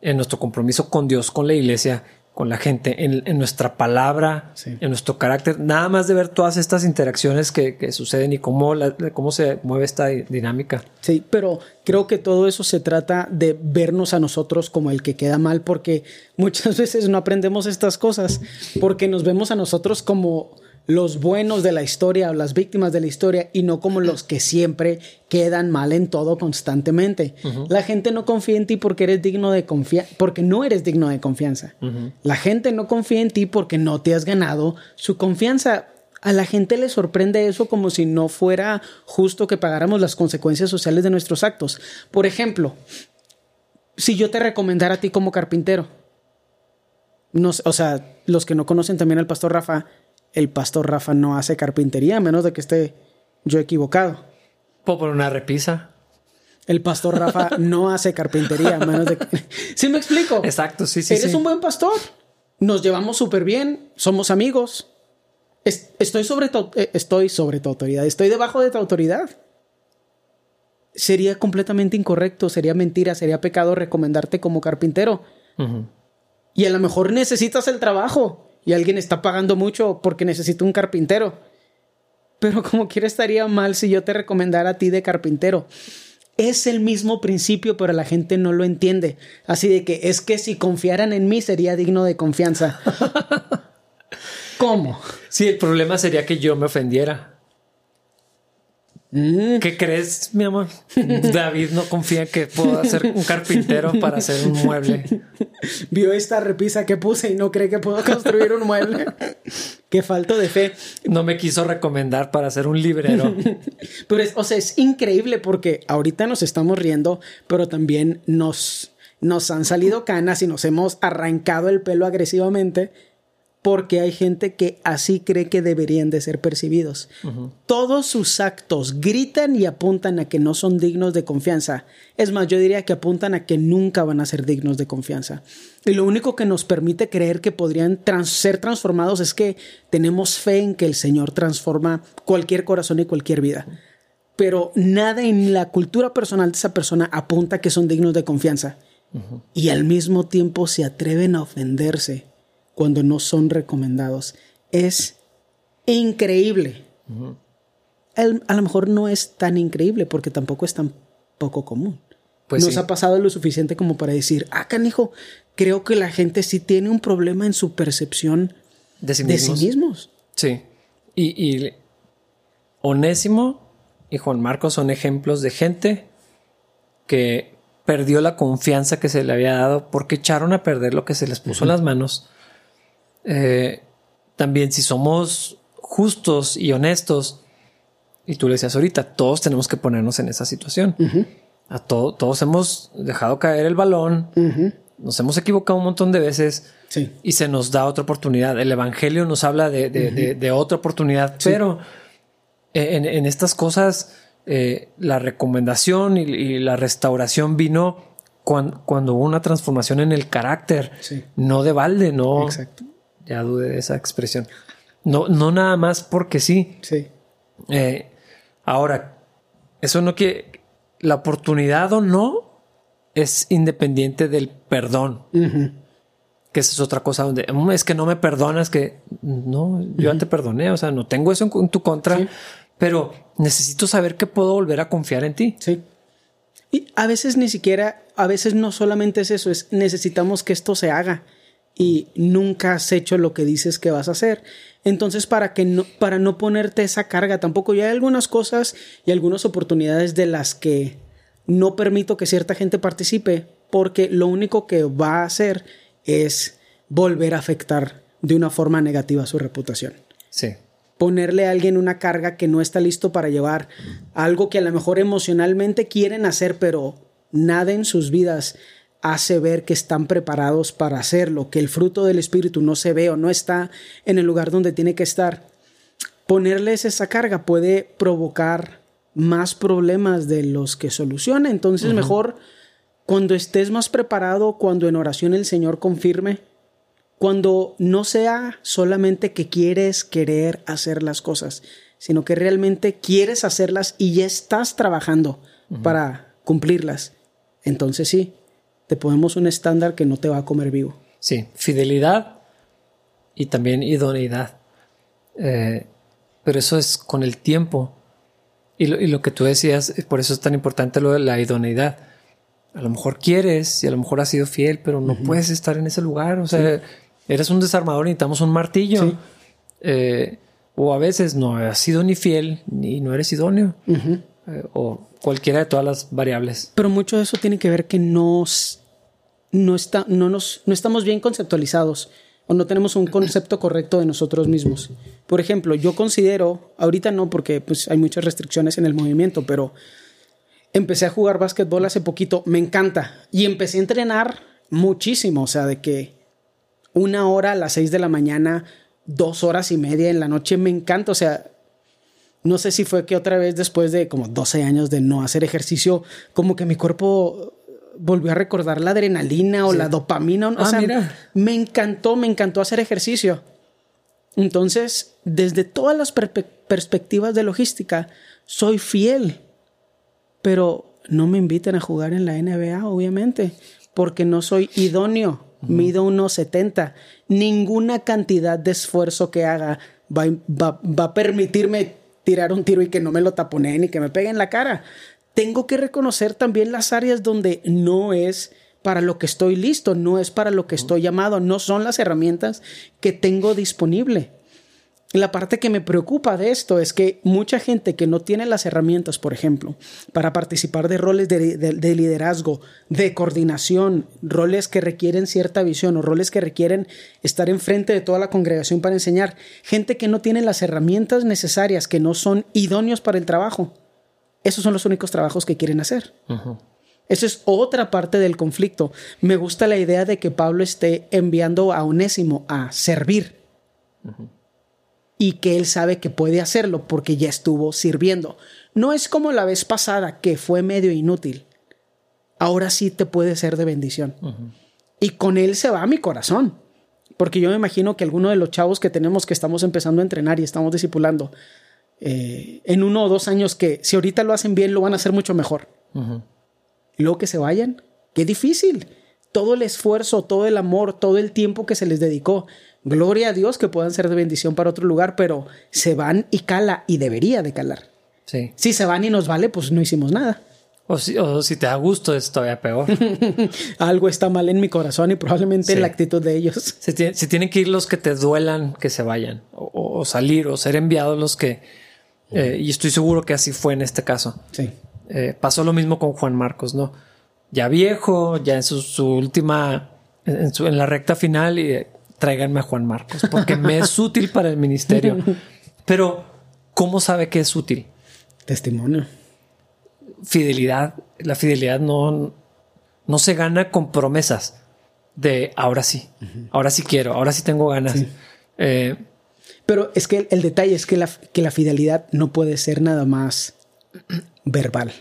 [SPEAKER 1] en nuestro compromiso con Dios, con la iglesia, con la gente, en, en nuestra palabra,
[SPEAKER 2] Sí.
[SPEAKER 1] en nuestro carácter. Nada más de ver todas estas interacciones que, que suceden y cómo, la- cómo se mueve esta di- dinámica.
[SPEAKER 2] Sí, pero creo que todo eso se trata de vernos a nosotros como el que queda mal, porque muchas veces no aprendemos estas cosas, porque nos vemos a nosotros como los buenos de la historia o las víctimas de la historia y no como los que siempre quedan mal en todo constantemente. La gente no confía en ti porque eres digno de confianza, porque no eres digno de confianza. La gente no confía en ti porque no te has ganado su confianza. A la gente le sorprende eso como si no fuera justo que pagáramos las consecuencias sociales de nuestros actos. Por ejemplo, si yo te recomendara a ti como carpintero, no o sea, los que no conocen también al pastor Rafa, el pastor Rafa no hace carpintería a menos de que esté yo equivocado.
[SPEAKER 1] Puedo poner una repisa.
[SPEAKER 2] El pastor Rafa no hace carpintería a menos de que... ¿Sí me explico?
[SPEAKER 1] Exacto, sí, sí.
[SPEAKER 2] Eres
[SPEAKER 1] sí.
[SPEAKER 2] un buen pastor. Nos llevamos súper bien, somos amigos. Es- estoy, sobre tu, eh, estoy sobre tu autoridad, estoy debajo de tu autoridad. Sería completamente incorrecto, sería mentira, sería pecado recomendarte como carpintero. Y a lo mejor necesitas el trabajo y alguien está pagando mucho porque necesita un carpintero. Pero como quiera estaría mal si yo te recomendara a ti de carpintero. Es el mismo principio, pero la gente no lo entiende. Así de que es que si confiaran en mí sería digno de confianza. ¿Cómo?
[SPEAKER 1] Sí, el problema sería que yo me ofendiera.
[SPEAKER 2] Mm,
[SPEAKER 1] ¿Qué crees, mi amor? David no confía en que puedo hacer un carpintero para hacer un mueble.
[SPEAKER 2] Vio esta repisa que puse y no cree que puedo construir un mueble. Qué falto de fe.
[SPEAKER 1] No me quiso recomendar para hacer un librero.
[SPEAKER 2] Pero es, o sea, es increíble porque ahorita nos estamos riendo, pero también nos, nos han salido canas y nos hemos arrancado el pelo agresivamente porque hay gente que así cree que deberían de ser percibidos. Todos sus actos gritan y apuntan a que no son dignos de confianza. Es más, yo diría que apuntan a que nunca van a ser dignos de confianza. Y lo único que nos permite creer que podrían trans- ser transformados es que tenemos fe en que el Señor transforma cualquier corazón y cualquier vida. Pero nada en la cultura personal de esa persona apunta a que son dignos de confianza. Y al mismo tiempo se atreven a ofenderse cuando no son recomendados. Es increíble. El- a lo mejor no es tan increíble porque tampoco es tan poco común.
[SPEAKER 1] Pues
[SPEAKER 2] Nos
[SPEAKER 1] sí.
[SPEAKER 2] ha pasado lo suficiente como para decir, ah, canijo, creo que la gente sí tiene un problema en su percepción
[SPEAKER 1] De sí
[SPEAKER 2] de sí
[SPEAKER 1] mismos.
[SPEAKER 2] mismos.
[SPEAKER 1] Sí. Y, y Onésimo y Juan Marcos son ejemplos de gente que perdió la confianza que se le había dado porque echaron a perder lo que se les puso en las manos. Eh, también si somos justos y honestos, y tú le decías ahorita, todos tenemos que ponernos en esa situación. A todo- todos hemos dejado caer el balón, nos hemos equivocado un montón de veces
[SPEAKER 2] Sí.
[SPEAKER 1] y se nos da otra oportunidad. El Evangelio nos habla de, de- de- de otra oportunidad, pero en, en estas cosas eh, la recomendación y, y la restauración vino cuan- cuando hubo una transformación en el carácter,
[SPEAKER 2] Sí.
[SPEAKER 1] no de balde, no.
[SPEAKER 2] Exacto.
[SPEAKER 1] Ya dudé de esa expresión. No, no nada más porque sí.
[SPEAKER 2] Sí.
[SPEAKER 1] Eh, ahora, eso no que la oportunidad o no es independiente del perdón. Que esa es otra cosa donde "Mm, es que no me perdonas, que no, yo ya te perdoné, o sea, no tengo eso en, en tu contra,
[SPEAKER 2] Sí.
[SPEAKER 1] pero necesito saber que puedo volver a confiar en ti.
[SPEAKER 2] Sí. Y a veces ni siquiera, a veces no solamente es eso, es necesitamos que esto se haga y nunca has hecho lo que dices que vas a hacer. Entonces, para que no, para no ponerte esa carga tampoco, ya hay algunas cosas y algunas oportunidades de las que no permito que cierta gente participe, porque lo único que va a hacer es volver a afectar de una forma negativa su reputación
[SPEAKER 1] Sí.
[SPEAKER 2] ponerle a alguien una carga que no está listo para llevar, algo que a lo mejor emocionalmente quieren hacer, pero nada en sus vidas hace ver que están preparados para hacerlo, que el fruto del Espíritu no se ve o no está en el lugar donde tiene que estar. Ponerles esa carga puede provocar más problemas de los que soluciona, entonces mejor Cuando estés más preparado, cuando en oración el Señor confirme, cuando no sea solamente que quieres querer hacer las cosas, sino que realmente quieres hacerlas y ya estás trabajando para cumplirlas, entonces sí, te ponemos un estándar que no te va a comer vivo.
[SPEAKER 1] Sí, fidelidad y también idoneidad. Eh, pero eso es con el tiempo. Y lo, y lo, que tú decías, por eso es tan importante lo de la idoneidad. A lo mejor quieres y a lo mejor has sido fiel, pero no puedes estar en ese lugar. O sea, eres un desarmador, y necesitamos un martillo. Eh, o a veces no has sido ni fiel ni no eres idóneo. Eh, o cualquiera de todas las variables.
[SPEAKER 2] Pero mucho de eso tiene que ver que no, está, no, nos, no estamos bien conceptualizados o no tenemos un concepto correcto de nosotros mismos. Por ejemplo, yo considero, ahorita no porque pues, hay muchas restricciones en el movimiento, pero empecé a jugar básquetbol hace poquito, me encanta, y empecé a entrenar muchísimo, o sea, de que una hora a las seis de la mañana, dos horas y media en la noche, me encanta, o sea, no sé si fue que otra vez después de como 12 años de no hacer ejercicio, como que mi cuerpo volvió a recordar la adrenalina o la dopamina. O
[SPEAKER 1] ah,
[SPEAKER 2] sea,
[SPEAKER 1] mira.
[SPEAKER 2] me encantó, me encantó hacer ejercicio. Entonces, desde todas las perspectivas de logística, soy fiel. Pero no me inviten a jugar en la NBA, obviamente, porque no soy idóneo. Mido unos 70. Ninguna cantidad de esfuerzo que haga va, va, va a permitirme tirar un tiro y que no me lo taponeen y que me peguen en la cara. Tengo que reconocer también las áreas donde no es para lo que estoy listo, no es para lo que estoy llamado, no son las herramientas que tengo disponible. La parte que me preocupa de esto es que mucha gente que no tiene las herramientas, por ejemplo, para participar de roles de, de, de, liderazgo, de coordinación, roles que requieren cierta visión o roles que requieren estar enfrente de toda la congregación para enseñar, gente que no tiene las herramientas necesarias, que no son idóneos para el trabajo, esos son los únicos trabajos que quieren hacer. Uh -huh. Eso es otra parte del conflicto. Me gusta la idea de que Pablo esté enviando a Onésimo a servir. Uh -huh y que él sabe que puede hacerlo porque ya estuvo sirviendo. No es como la vez pasada que fue medio inútil. Ahora sí te puede ser de bendición. Uh -huh. Y con él se va a mi corazón. Porque yo me imagino que alguno de los chavos que tenemos que estamos empezando a entrenar y estamos discipulando, eh, en uno o dos años que si ahorita lo hacen bien, lo van a hacer mucho mejor. Uh -huh. Luego que se vayan, qué difícil. Todo el esfuerzo, todo el amor, todo el tiempo que se les dedicó. Gloria a Dios que puedan ser de bendición para otro lugar, pero se van y cala y debería de calar.
[SPEAKER 1] Sí.
[SPEAKER 2] Si se van y nos vale, pues no hicimos nada.
[SPEAKER 1] O si, o si te da gusto, es todavía peor.
[SPEAKER 2] Algo está mal en mi corazón y probablemente sí. en la actitud de ellos.
[SPEAKER 1] Se, tiene, se, tienen que ir los que te duelan que se vayan, o, o salir, o ser enviados los que. Eh, y estoy seguro que así fue en este caso.
[SPEAKER 2] Sí.
[SPEAKER 1] Eh, pasó lo mismo con Juan Marcos, ¿no? Ya viejo, ya en su, su última. En, su, en la recta final, y tráiganme a Juan Marcos, porque me es útil para el ministerio. Pero, ¿cómo sabe que es útil?
[SPEAKER 2] Testimonio.
[SPEAKER 1] Fidelidad. La fidelidad no, no se gana con promesas de ahora sí, uh -huh. ahora sí quiero, ahora sí tengo ganas. Sí. Eh,
[SPEAKER 2] Pero es que el, el, detalle es que la, que la fidelidad no puede ser nada más verbal.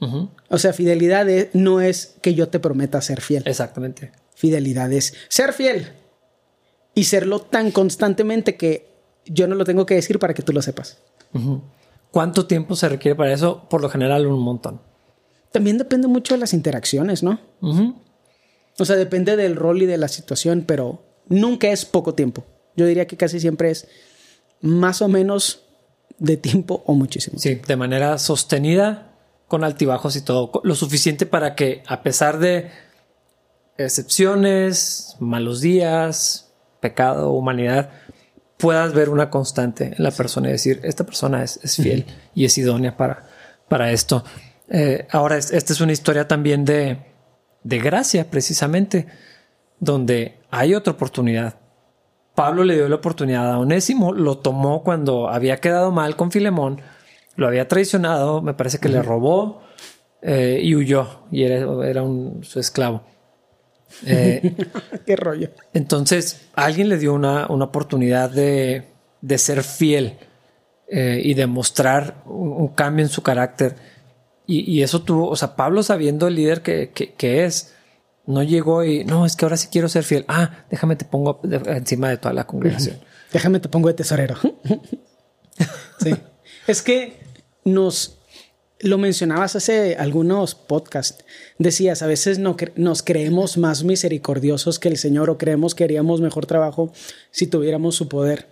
[SPEAKER 2] Uh -huh. O sea, fidelidad es, no es que yo te prometa ser fiel.
[SPEAKER 1] Exactamente.
[SPEAKER 2] Fidelidad es ser fiel y serlo tan constantemente que yo no lo tengo que decir para que tú lo sepas.
[SPEAKER 1] Uh -huh. ¿Cuánto tiempo se requiere para eso? Por lo general, un montón.
[SPEAKER 2] También depende mucho de las interacciones, ¿no? Uh -huh. O sea, depende del rol y de la situación, pero nunca es poco tiempo. Yo diría que casi siempre es más o menos de tiempo o muchísimo.
[SPEAKER 1] Sí, de manera sostenida, con altibajos y todo. Lo suficiente para que, a pesar de excepciones, malos días, pecado, humanidad, puedas ver una constante en la persona y decir, esta persona es, es fiel uh -huh. y es idónea para, para esto. Eh, ahora, esta es una historia también de, de gracia, precisamente, donde hay otra oportunidad. Pablo le dio la oportunidad a Onésimo, lo tomó cuando había quedado mal con Filemón, lo había traicionado, me parece que uh -huh. le robó eh, y huyó, y era, era un, su esclavo.
[SPEAKER 2] Eh, Qué rollo.
[SPEAKER 1] Entonces, alguien le dio una, una oportunidad de, de, ser fiel eh, y de mostrar un, un, cambio en su carácter. Y, eso tuvo, o sea, Pablo sabiendo el líder que, que, es, no llegó y no, es que ahora sí quiero ser fiel. Ah, déjame te pongo encima de toda la congregación.
[SPEAKER 2] Déjame te pongo de tesorero. sí. Es que nos lo mencionabas hace algunos podcasts. Decías, a veces no nos creemos más misericordiosos que el Señor o creemos que haríamos mejor trabajo si tuviéramos su poder.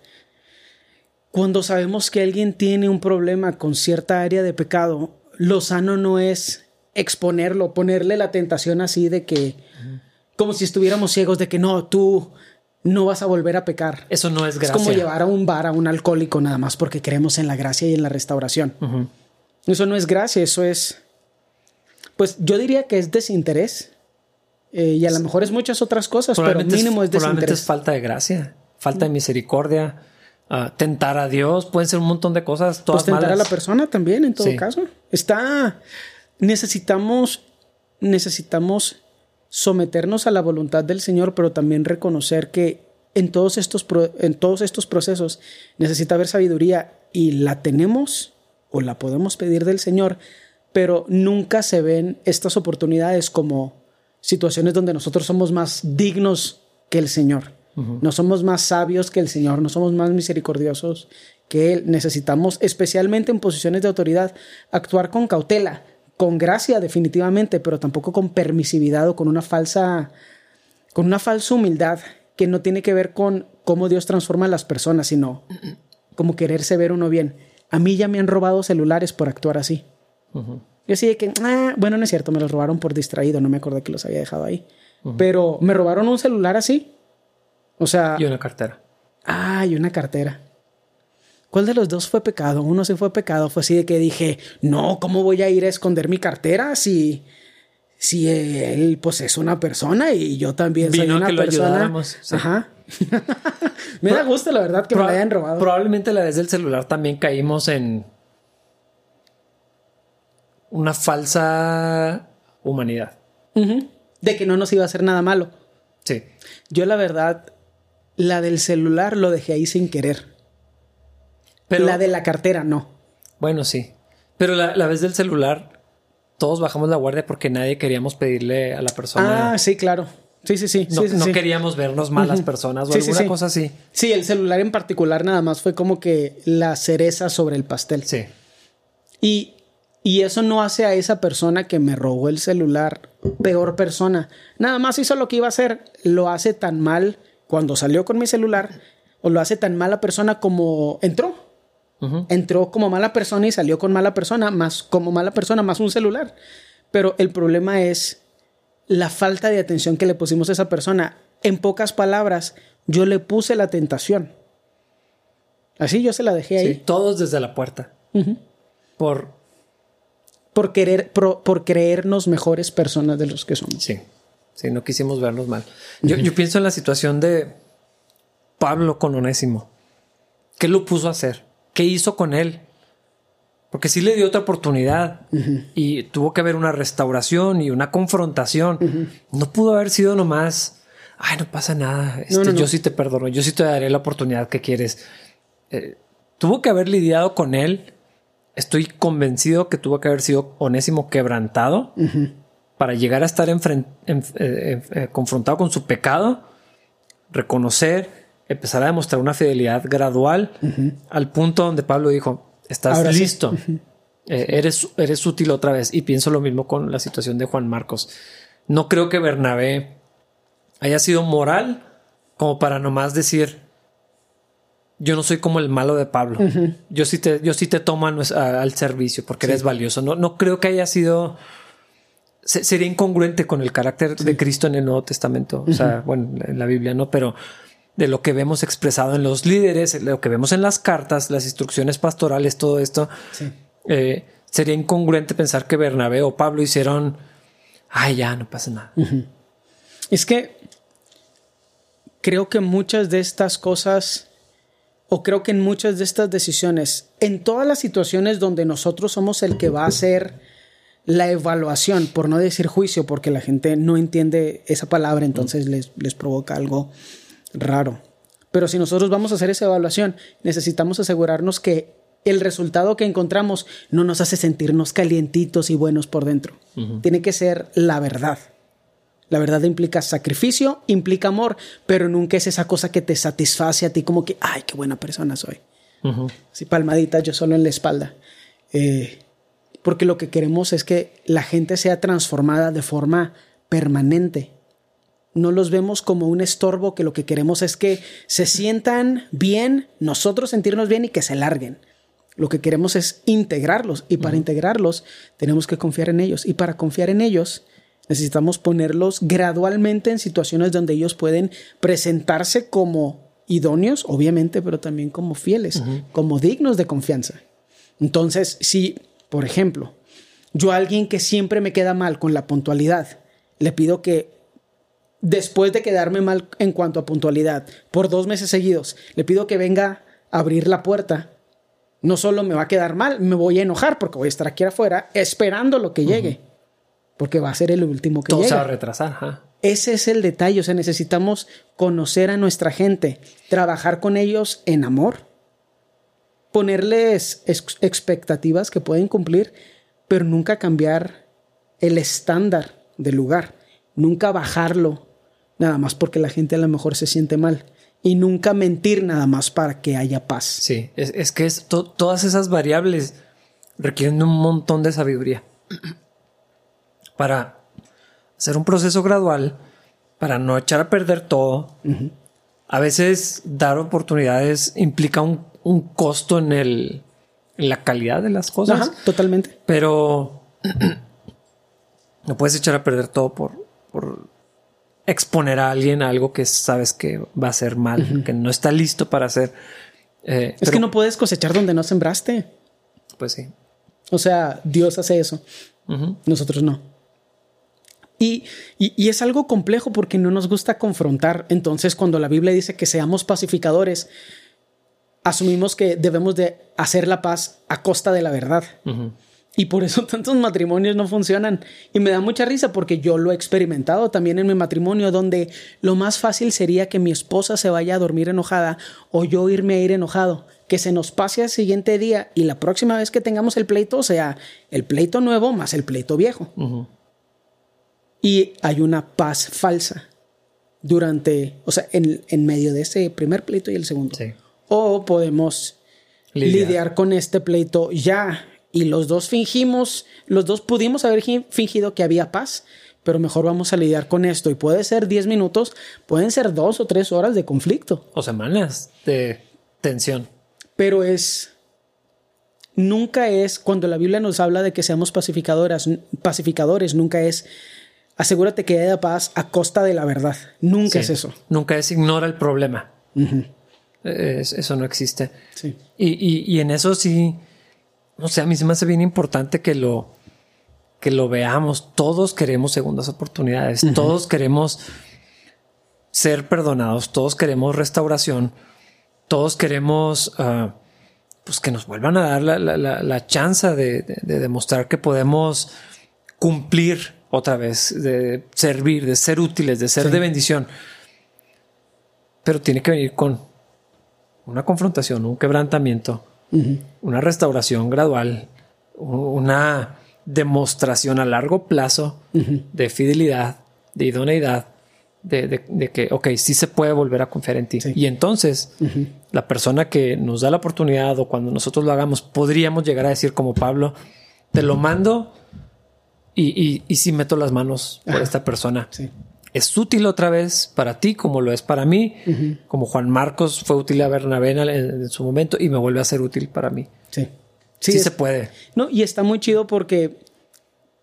[SPEAKER 2] Cuando sabemos que alguien tiene un problema con cierta área de pecado, lo sano no es exponerlo, ponerle la tentación así de que, como si estuviéramos ciegos de que no, tú no vas a volver a pecar.
[SPEAKER 1] Eso no es gracia.
[SPEAKER 2] Es como llevar a un bar a un alcohólico nada más porque creemos en la gracia y en la restauración. Eso no es gracia, eso es, pues yo diría que es desinterés. Eh, y a lo mejor es muchas otras cosas, pero mínimo es, desinterés.
[SPEAKER 1] es falta de gracia, falta de misericordia, tentar a Dios, pueden ser un montón de cosas. Todas
[SPEAKER 2] pues tentar a la persona también, en todo caso. Está. Necesitamos. Necesitamos someternos a la voluntad del Señor, pero también reconocer que en todos estos, en todos estos procesos necesita haber sabiduría y la tenemos o la podemos pedir del Señor, pero nunca se ven estas oportunidades como situaciones donde nosotros somos más dignos que el Señor. No somos más sabios que el Señor, no somos más misericordiosos que Él. Necesitamos, especialmente en posiciones de autoridad, actuar con cautela, con gracia definitivamente, pero tampoco con permisividad o con una falsa, con una falsa humildad que no tiene que ver con cómo Dios transforma a las personas, sino como quererse ver uno bien. A mí ya me han robado celulares por actuar así. Yo sí de que, ah, bueno, no es cierto, me los robaron por distraído, no me acordé que los había dejado ahí. Pero me robaron un celular así o sea.
[SPEAKER 1] Y una cartera.
[SPEAKER 2] Ah, y una cartera. ¿Cuál de los dos fue pecado? Uno sí fue pecado. Fue así de que dije, no, ¿cómo voy a ir a esconder mi cartera si, si él pues es una persona y yo también soy una persona? Ajá. me da gusto, la verdad, que me la hayan robado.
[SPEAKER 1] Probablemente la vez del celular también caímos en una falsa humanidad.
[SPEAKER 2] De que no nos iba a hacer nada malo.
[SPEAKER 1] Sí.
[SPEAKER 2] Yo la verdad la del celular lo dejé ahí sin querer. Pero, la de la cartera no.
[SPEAKER 1] Bueno, sí. Pero la, vez del celular, todos bajamos la guardia porque nadie queríamos pedirle a la persona.
[SPEAKER 2] Ah, sí, claro. Sí, sí, sí.
[SPEAKER 1] No,
[SPEAKER 2] no
[SPEAKER 1] queríamos vernos malas personas o alguna cosa así.
[SPEAKER 2] Sí, el celular en particular nada más fue como que la cereza sobre el pastel.
[SPEAKER 1] Sí.
[SPEAKER 2] Y, y eso no hace a esa persona que me robó el celular peor persona. Nada más hizo lo que iba a hacer. Lo hace tan mal cuando salió con mi celular, o lo hace tan mala persona como entró. Entró como mala persona y salió con mala persona, más como mala persona, más un celular. Pero el problema es la falta de atención que le pusimos a esa persona. En pocas palabras, yo le puse la tentación. Así yo se la dejé ahí.
[SPEAKER 1] todos desde la puerta. Por.
[SPEAKER 2] Por querer, por creernos mejores personas de los que somos.
[SPEAKER 1] Sí. Sí, no quisimos vernos mal. Yo, pienso en la situación de Pablo con Onésimo. ¿Qué lo puso a hacer? ¿Qué hizo con él? Porque sí le dio otra oportunidad y tuvo que haber una restauración y una confrontación. No pudo haber sido nomás, ay, no pasa nada. Este, yo sí te perdono, yo sí te daré la oportunidad que quieres. Eh, tuvo que haber lidiado con él. Estoy convencido que tuvo que haber sido Onésimo quebrantado para llegar a estar eh, eh, confrontado con su pecado, reconocer, empezar a demostrar una fidelidad gradual al punto donde Pablo dijo, estás listo, eh, eres, eres útil otra vez. Y pienso lo mismo con la situación de Juan Marcos. No creo que Bernabé haya sido moral como para nomás decir, yo no soy como el malo de Pablo. Yo sí te, yo sí te tomo al servicio porque eres valioso. No, no creo que haya sido sería incongruente con el carácter de Cristo en el Nuevo Testamento. O sea, bueno, en la Biblia no, pero de lo que vemos expresado en los líderes, lo que vemos en las cartas, las instrucciones pastorales, todo esto, eh, sería incongruente pensar que Bernabé o Pablo hicieron, ay, ya, no pasa nada.
[SPEAKER 2] Es que creo que muchas de estas cosas, o creo que en muchas de estas decisiones, en todas las situaciones donde nosotros somos el que va a ser la evaluación, por no decir juicio, porque la gente no entiende esa palabra, entonces les, les provoca algo raro. Pero si nosotros vamos a hacer esa evaluación, necesitamos asegurarnos que el resultado que encontramos no nos hace sentirnos calientitos y buenos por dentro. Tiene que ser la verdad. La verdad implica sacrificio, implica amor, pero nunca es esa cosa que te satisface a ti como que, ay, qué buena persona soy. Si palmaditas yo solo en la espalda. Eh, porque lo que queremos es que la gente sea transformada de forma permanente. No los vemos como un estorbo que lo que queremos es que se sientan bien, nosotros sentirnos bien y que se larguen. Lo que queremos es integrarlos y para integrarlos tenemos que confiar en ellos y para confiar en ellos necesitamos ponerlos gradualmente en situaciones donde ellos pueden presentarse como idóneos, obviamente, pero también como fieles, como dignos de confianza. Entonces, si, por ejemplo, yo a alguien que siempre me queda mal con la puntualidad, le pido que después de quedarme mal en cuanto a puntualidad por dos meses seguidos, le pido que venga a abrir la puerta no solo me va a quedar mal, me voy a enojar porque voy a estar aquí afuera esperando lo que llegue. Porque va a ser el último que
[SPEAKER 1] Todo
[SPEAKER 2] llegue.
[SPEAKER 1] se va a retrasar.
[SPEAKER 2] Ese es el detalle. O sea, necesitamos conocer a nuestra gente, trabajar con ellos en amor, ponerles expectativas que pueden cumplir, pero nunca cambiar el estándar del lugar, nunca bajarlo, nada más porque la gente a lo mejor se siente mal y nunca mentir nada más para que haya paz.
[SPEAKER 1] Sí, es, que es todas esas variables requieren un montón de sabiduría para hacer un proceso gradual, para no echar a perder todo. A veces dar oportunidades implica un, costo en, el, en la calidad de las cosas.
[SPEAKER 2] totalmente.
[SPEAKER 1] Pero no puedes echar a perder todo por, por exponer a alguien a algo que sabes que va a ser mal, que no está listo para hacer.
[SPEAKER 2] Eh, es que no puedes cosechar donde no sembraste.
[SPEAKER 1] Pues sí.
[SPEAKER 2] O sea, Dios hace eso. Nosotros no. Y, y, es algo complejo porque no nos gusta confrontar. Entonces, cuando la Biblia dice que seamos pacificadores, asumimos que debemos de hacer la paz a costa de la verdad. Y por eso tantos matrimonios no funcionan. Y me da mucha risa porque yo lo he experimentado también en mi matrimonio, donde lo más fácil sería que mi esposa se vaya a dormir enojada o yo irme a ir enojado. Que se nos pase al siguiente día y la próxima vez que tengamos el pleito sea el pleito nuevo más el pleito viejo. Y hay una paz falsa durante, o sea, en, en, medio de ese primer pleito y el segundo. O podemos lidiar con este pleito ya y los dos fingimos, los dos pudimos haber fingido que había paz, pero mejor vamos a lidiar con esto. Y puede ser 10 minutos, pueden ser dos o tres horas de conflicto.
[SPEAKER 1] O semanas de tensión.
[SPEAKER 2] Pero es... Nunca es, cuando la Biblia nos habla de que seamos pacificadoras, pacificadores, nunca es asegúrate que haya paz a costa de la verdad. Nunca es eso.
[SPEAKER 1] Nunca es ignora el problema. eso no existe.
[SPEAKER 2] Sí.
[SPEAKER 1] Y, y, en eso sí, no sé, a mí se me hace bien importante que lo, que lo veamos. Todos queremos segundas oportunidades, todos queremos ser perdonados, todos queremos restauración, todos queremos ah, pues que nos vuelvan a dar la, la, la, chance de, demostrar que podemos cumplir otra vez, de servir, de ser útiles, de ser de bendición. Pero tiene que venir con una confrontación, un quebrantamiento, una restauración gradual, una demostración a largo plazo de fidelidad, de idoneidad, de, que, ok, sí se puede volver a confiar en ti. Y entonces, la persona que nos da la oportunidad o cuando nosotros lo hagamos, podríamos llegar a decir como Pablo, te lo mando y, y, si meto las manos por esta persona. Es útil otra vez para ti como lo es para mí, como Juan Marcos fue útil a Bernabé en, su momento y me vuelve a ser útil para mí.
[SPEAKER 2] Sí.
[SPEAKER 1] Sí, se puede.
[SPEAKER 2] No, y está muy chido porque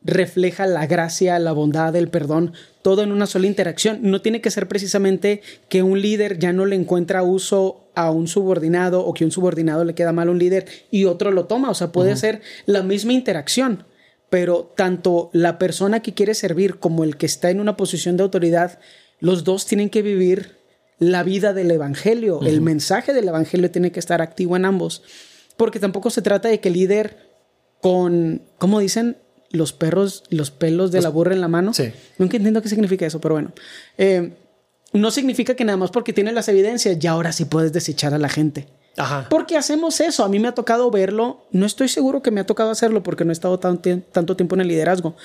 [SPEAKER 2] refleja la gracia, la bondad, el perdón, todo en una sola interacción. No tiene que ser precisamente que un líder ya no le encuentra uso a un subordinado o que un subordinado le queda mal a un líder y otro lo toma. O sea, puede ser la misma interacción pero tanto la persona que quiere servir como el que está en una posición de autoridad, los dos tienen que vivir la vida del Evangelio. El mensaje del Evangelio tiene que estar activo en ambos. Porque tampoco se trata de que el líder con, ¿cómo dicen? Los perros, los pelos de la burra en la mano.
[SPEAKER 1] Sí.
[SPEAKER 2] Nunca entiendo qué significa eso, pero bueno. Eh, no significa que nada más porque tiene las evidencias, ya ahora sí puedes desechar a la gente.
[SPEAKER 1] Ajá.
[SPEAKER 2] Porque hacemos eso. A mí me ha tocado verlo. No estoy seguro que me ha tocado hacerlo porque no he estado tan tanto tiempo en el liderazgo.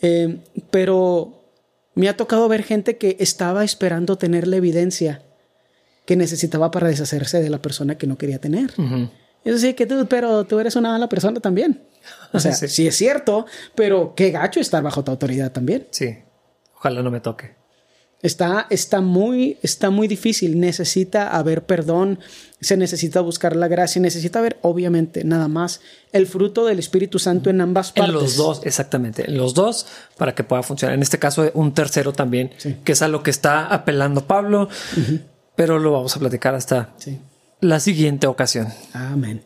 [SPEAKER 2] Eh, pero me ha tocado ver gente que estaba esperando tener la evidencia que necesitaba para deshacerse de la persona que no quería tener.
[SPEAKER 1] Ujú.
[SPEAKER 2] Es decir, que tú, pero tú eres una mala persona también. O sea,
[SPEAKER 1] Sí.
[SPEAKER 2] sí. es cierto, pero qué gacho estar bajo tu autoridad también.
[SPEAKER 1] Sí. Ojalá no me toque.
[SPEAKER 2] Está, está, muy, está muy difícil. Necesita haber perdón, se necesita buscar la gracia, necesita haber, obviamente, nada más el fruto del Espíritu Santo en ambas partes.
[SPEAKER 1] En los dos, exactamente. En los dos para que pueda funcionar. En este caso, un tercero también,
[SPEAKER 2] Sí.
[SPEAKER 1] que es a lo que está apelando Pablo, pero lo vamos a platicar hasta
[SPEAKER 2] Sí.
[SPEAKER 1] la siguiente ocasión.
[SPEAKER 2] Amén.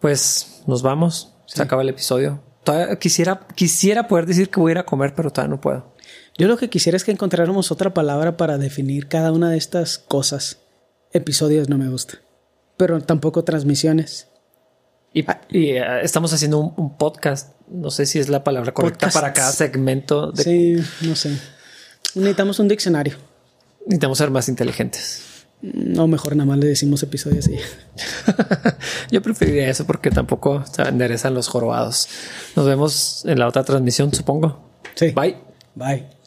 [SPEAKER 1] Pues nos vamos. Se acaba el episodio. Todavía quisiera, quisiera poder decir que voy a ir a comer, pero todavía no puedo.
[SPEAKER 2] Yo lo que quisiera es que encontráramos otra palabra para definir cada una de estas cosas. Episodios no me gusta, pero tampoco transmisiones.
[SPEAKER 1] Y, y, eh, estamos haciendo un, un podcast. No sé si es la palabra correcta
[SPEAKER 2] Podcasts.
[SPEAKER 1] para cada segmento. De,
[SPEAKER 2] Sí, no sé. Necesitamos un diccionario.
[SPEAKER 1] Necesitamos ser más inteligentes.
[SPEAKER 2] No, mejor nada más le decimos episodios y
[SPEAKER 1] Yo preferiría eso porque tampoco se enderezan los jorobados. Nos vemos en la otra transmisión, supongo.
[SPEAKER 2] Sí.
[SPEAKER 1] Bye.
[SPEAKER 2] Bye.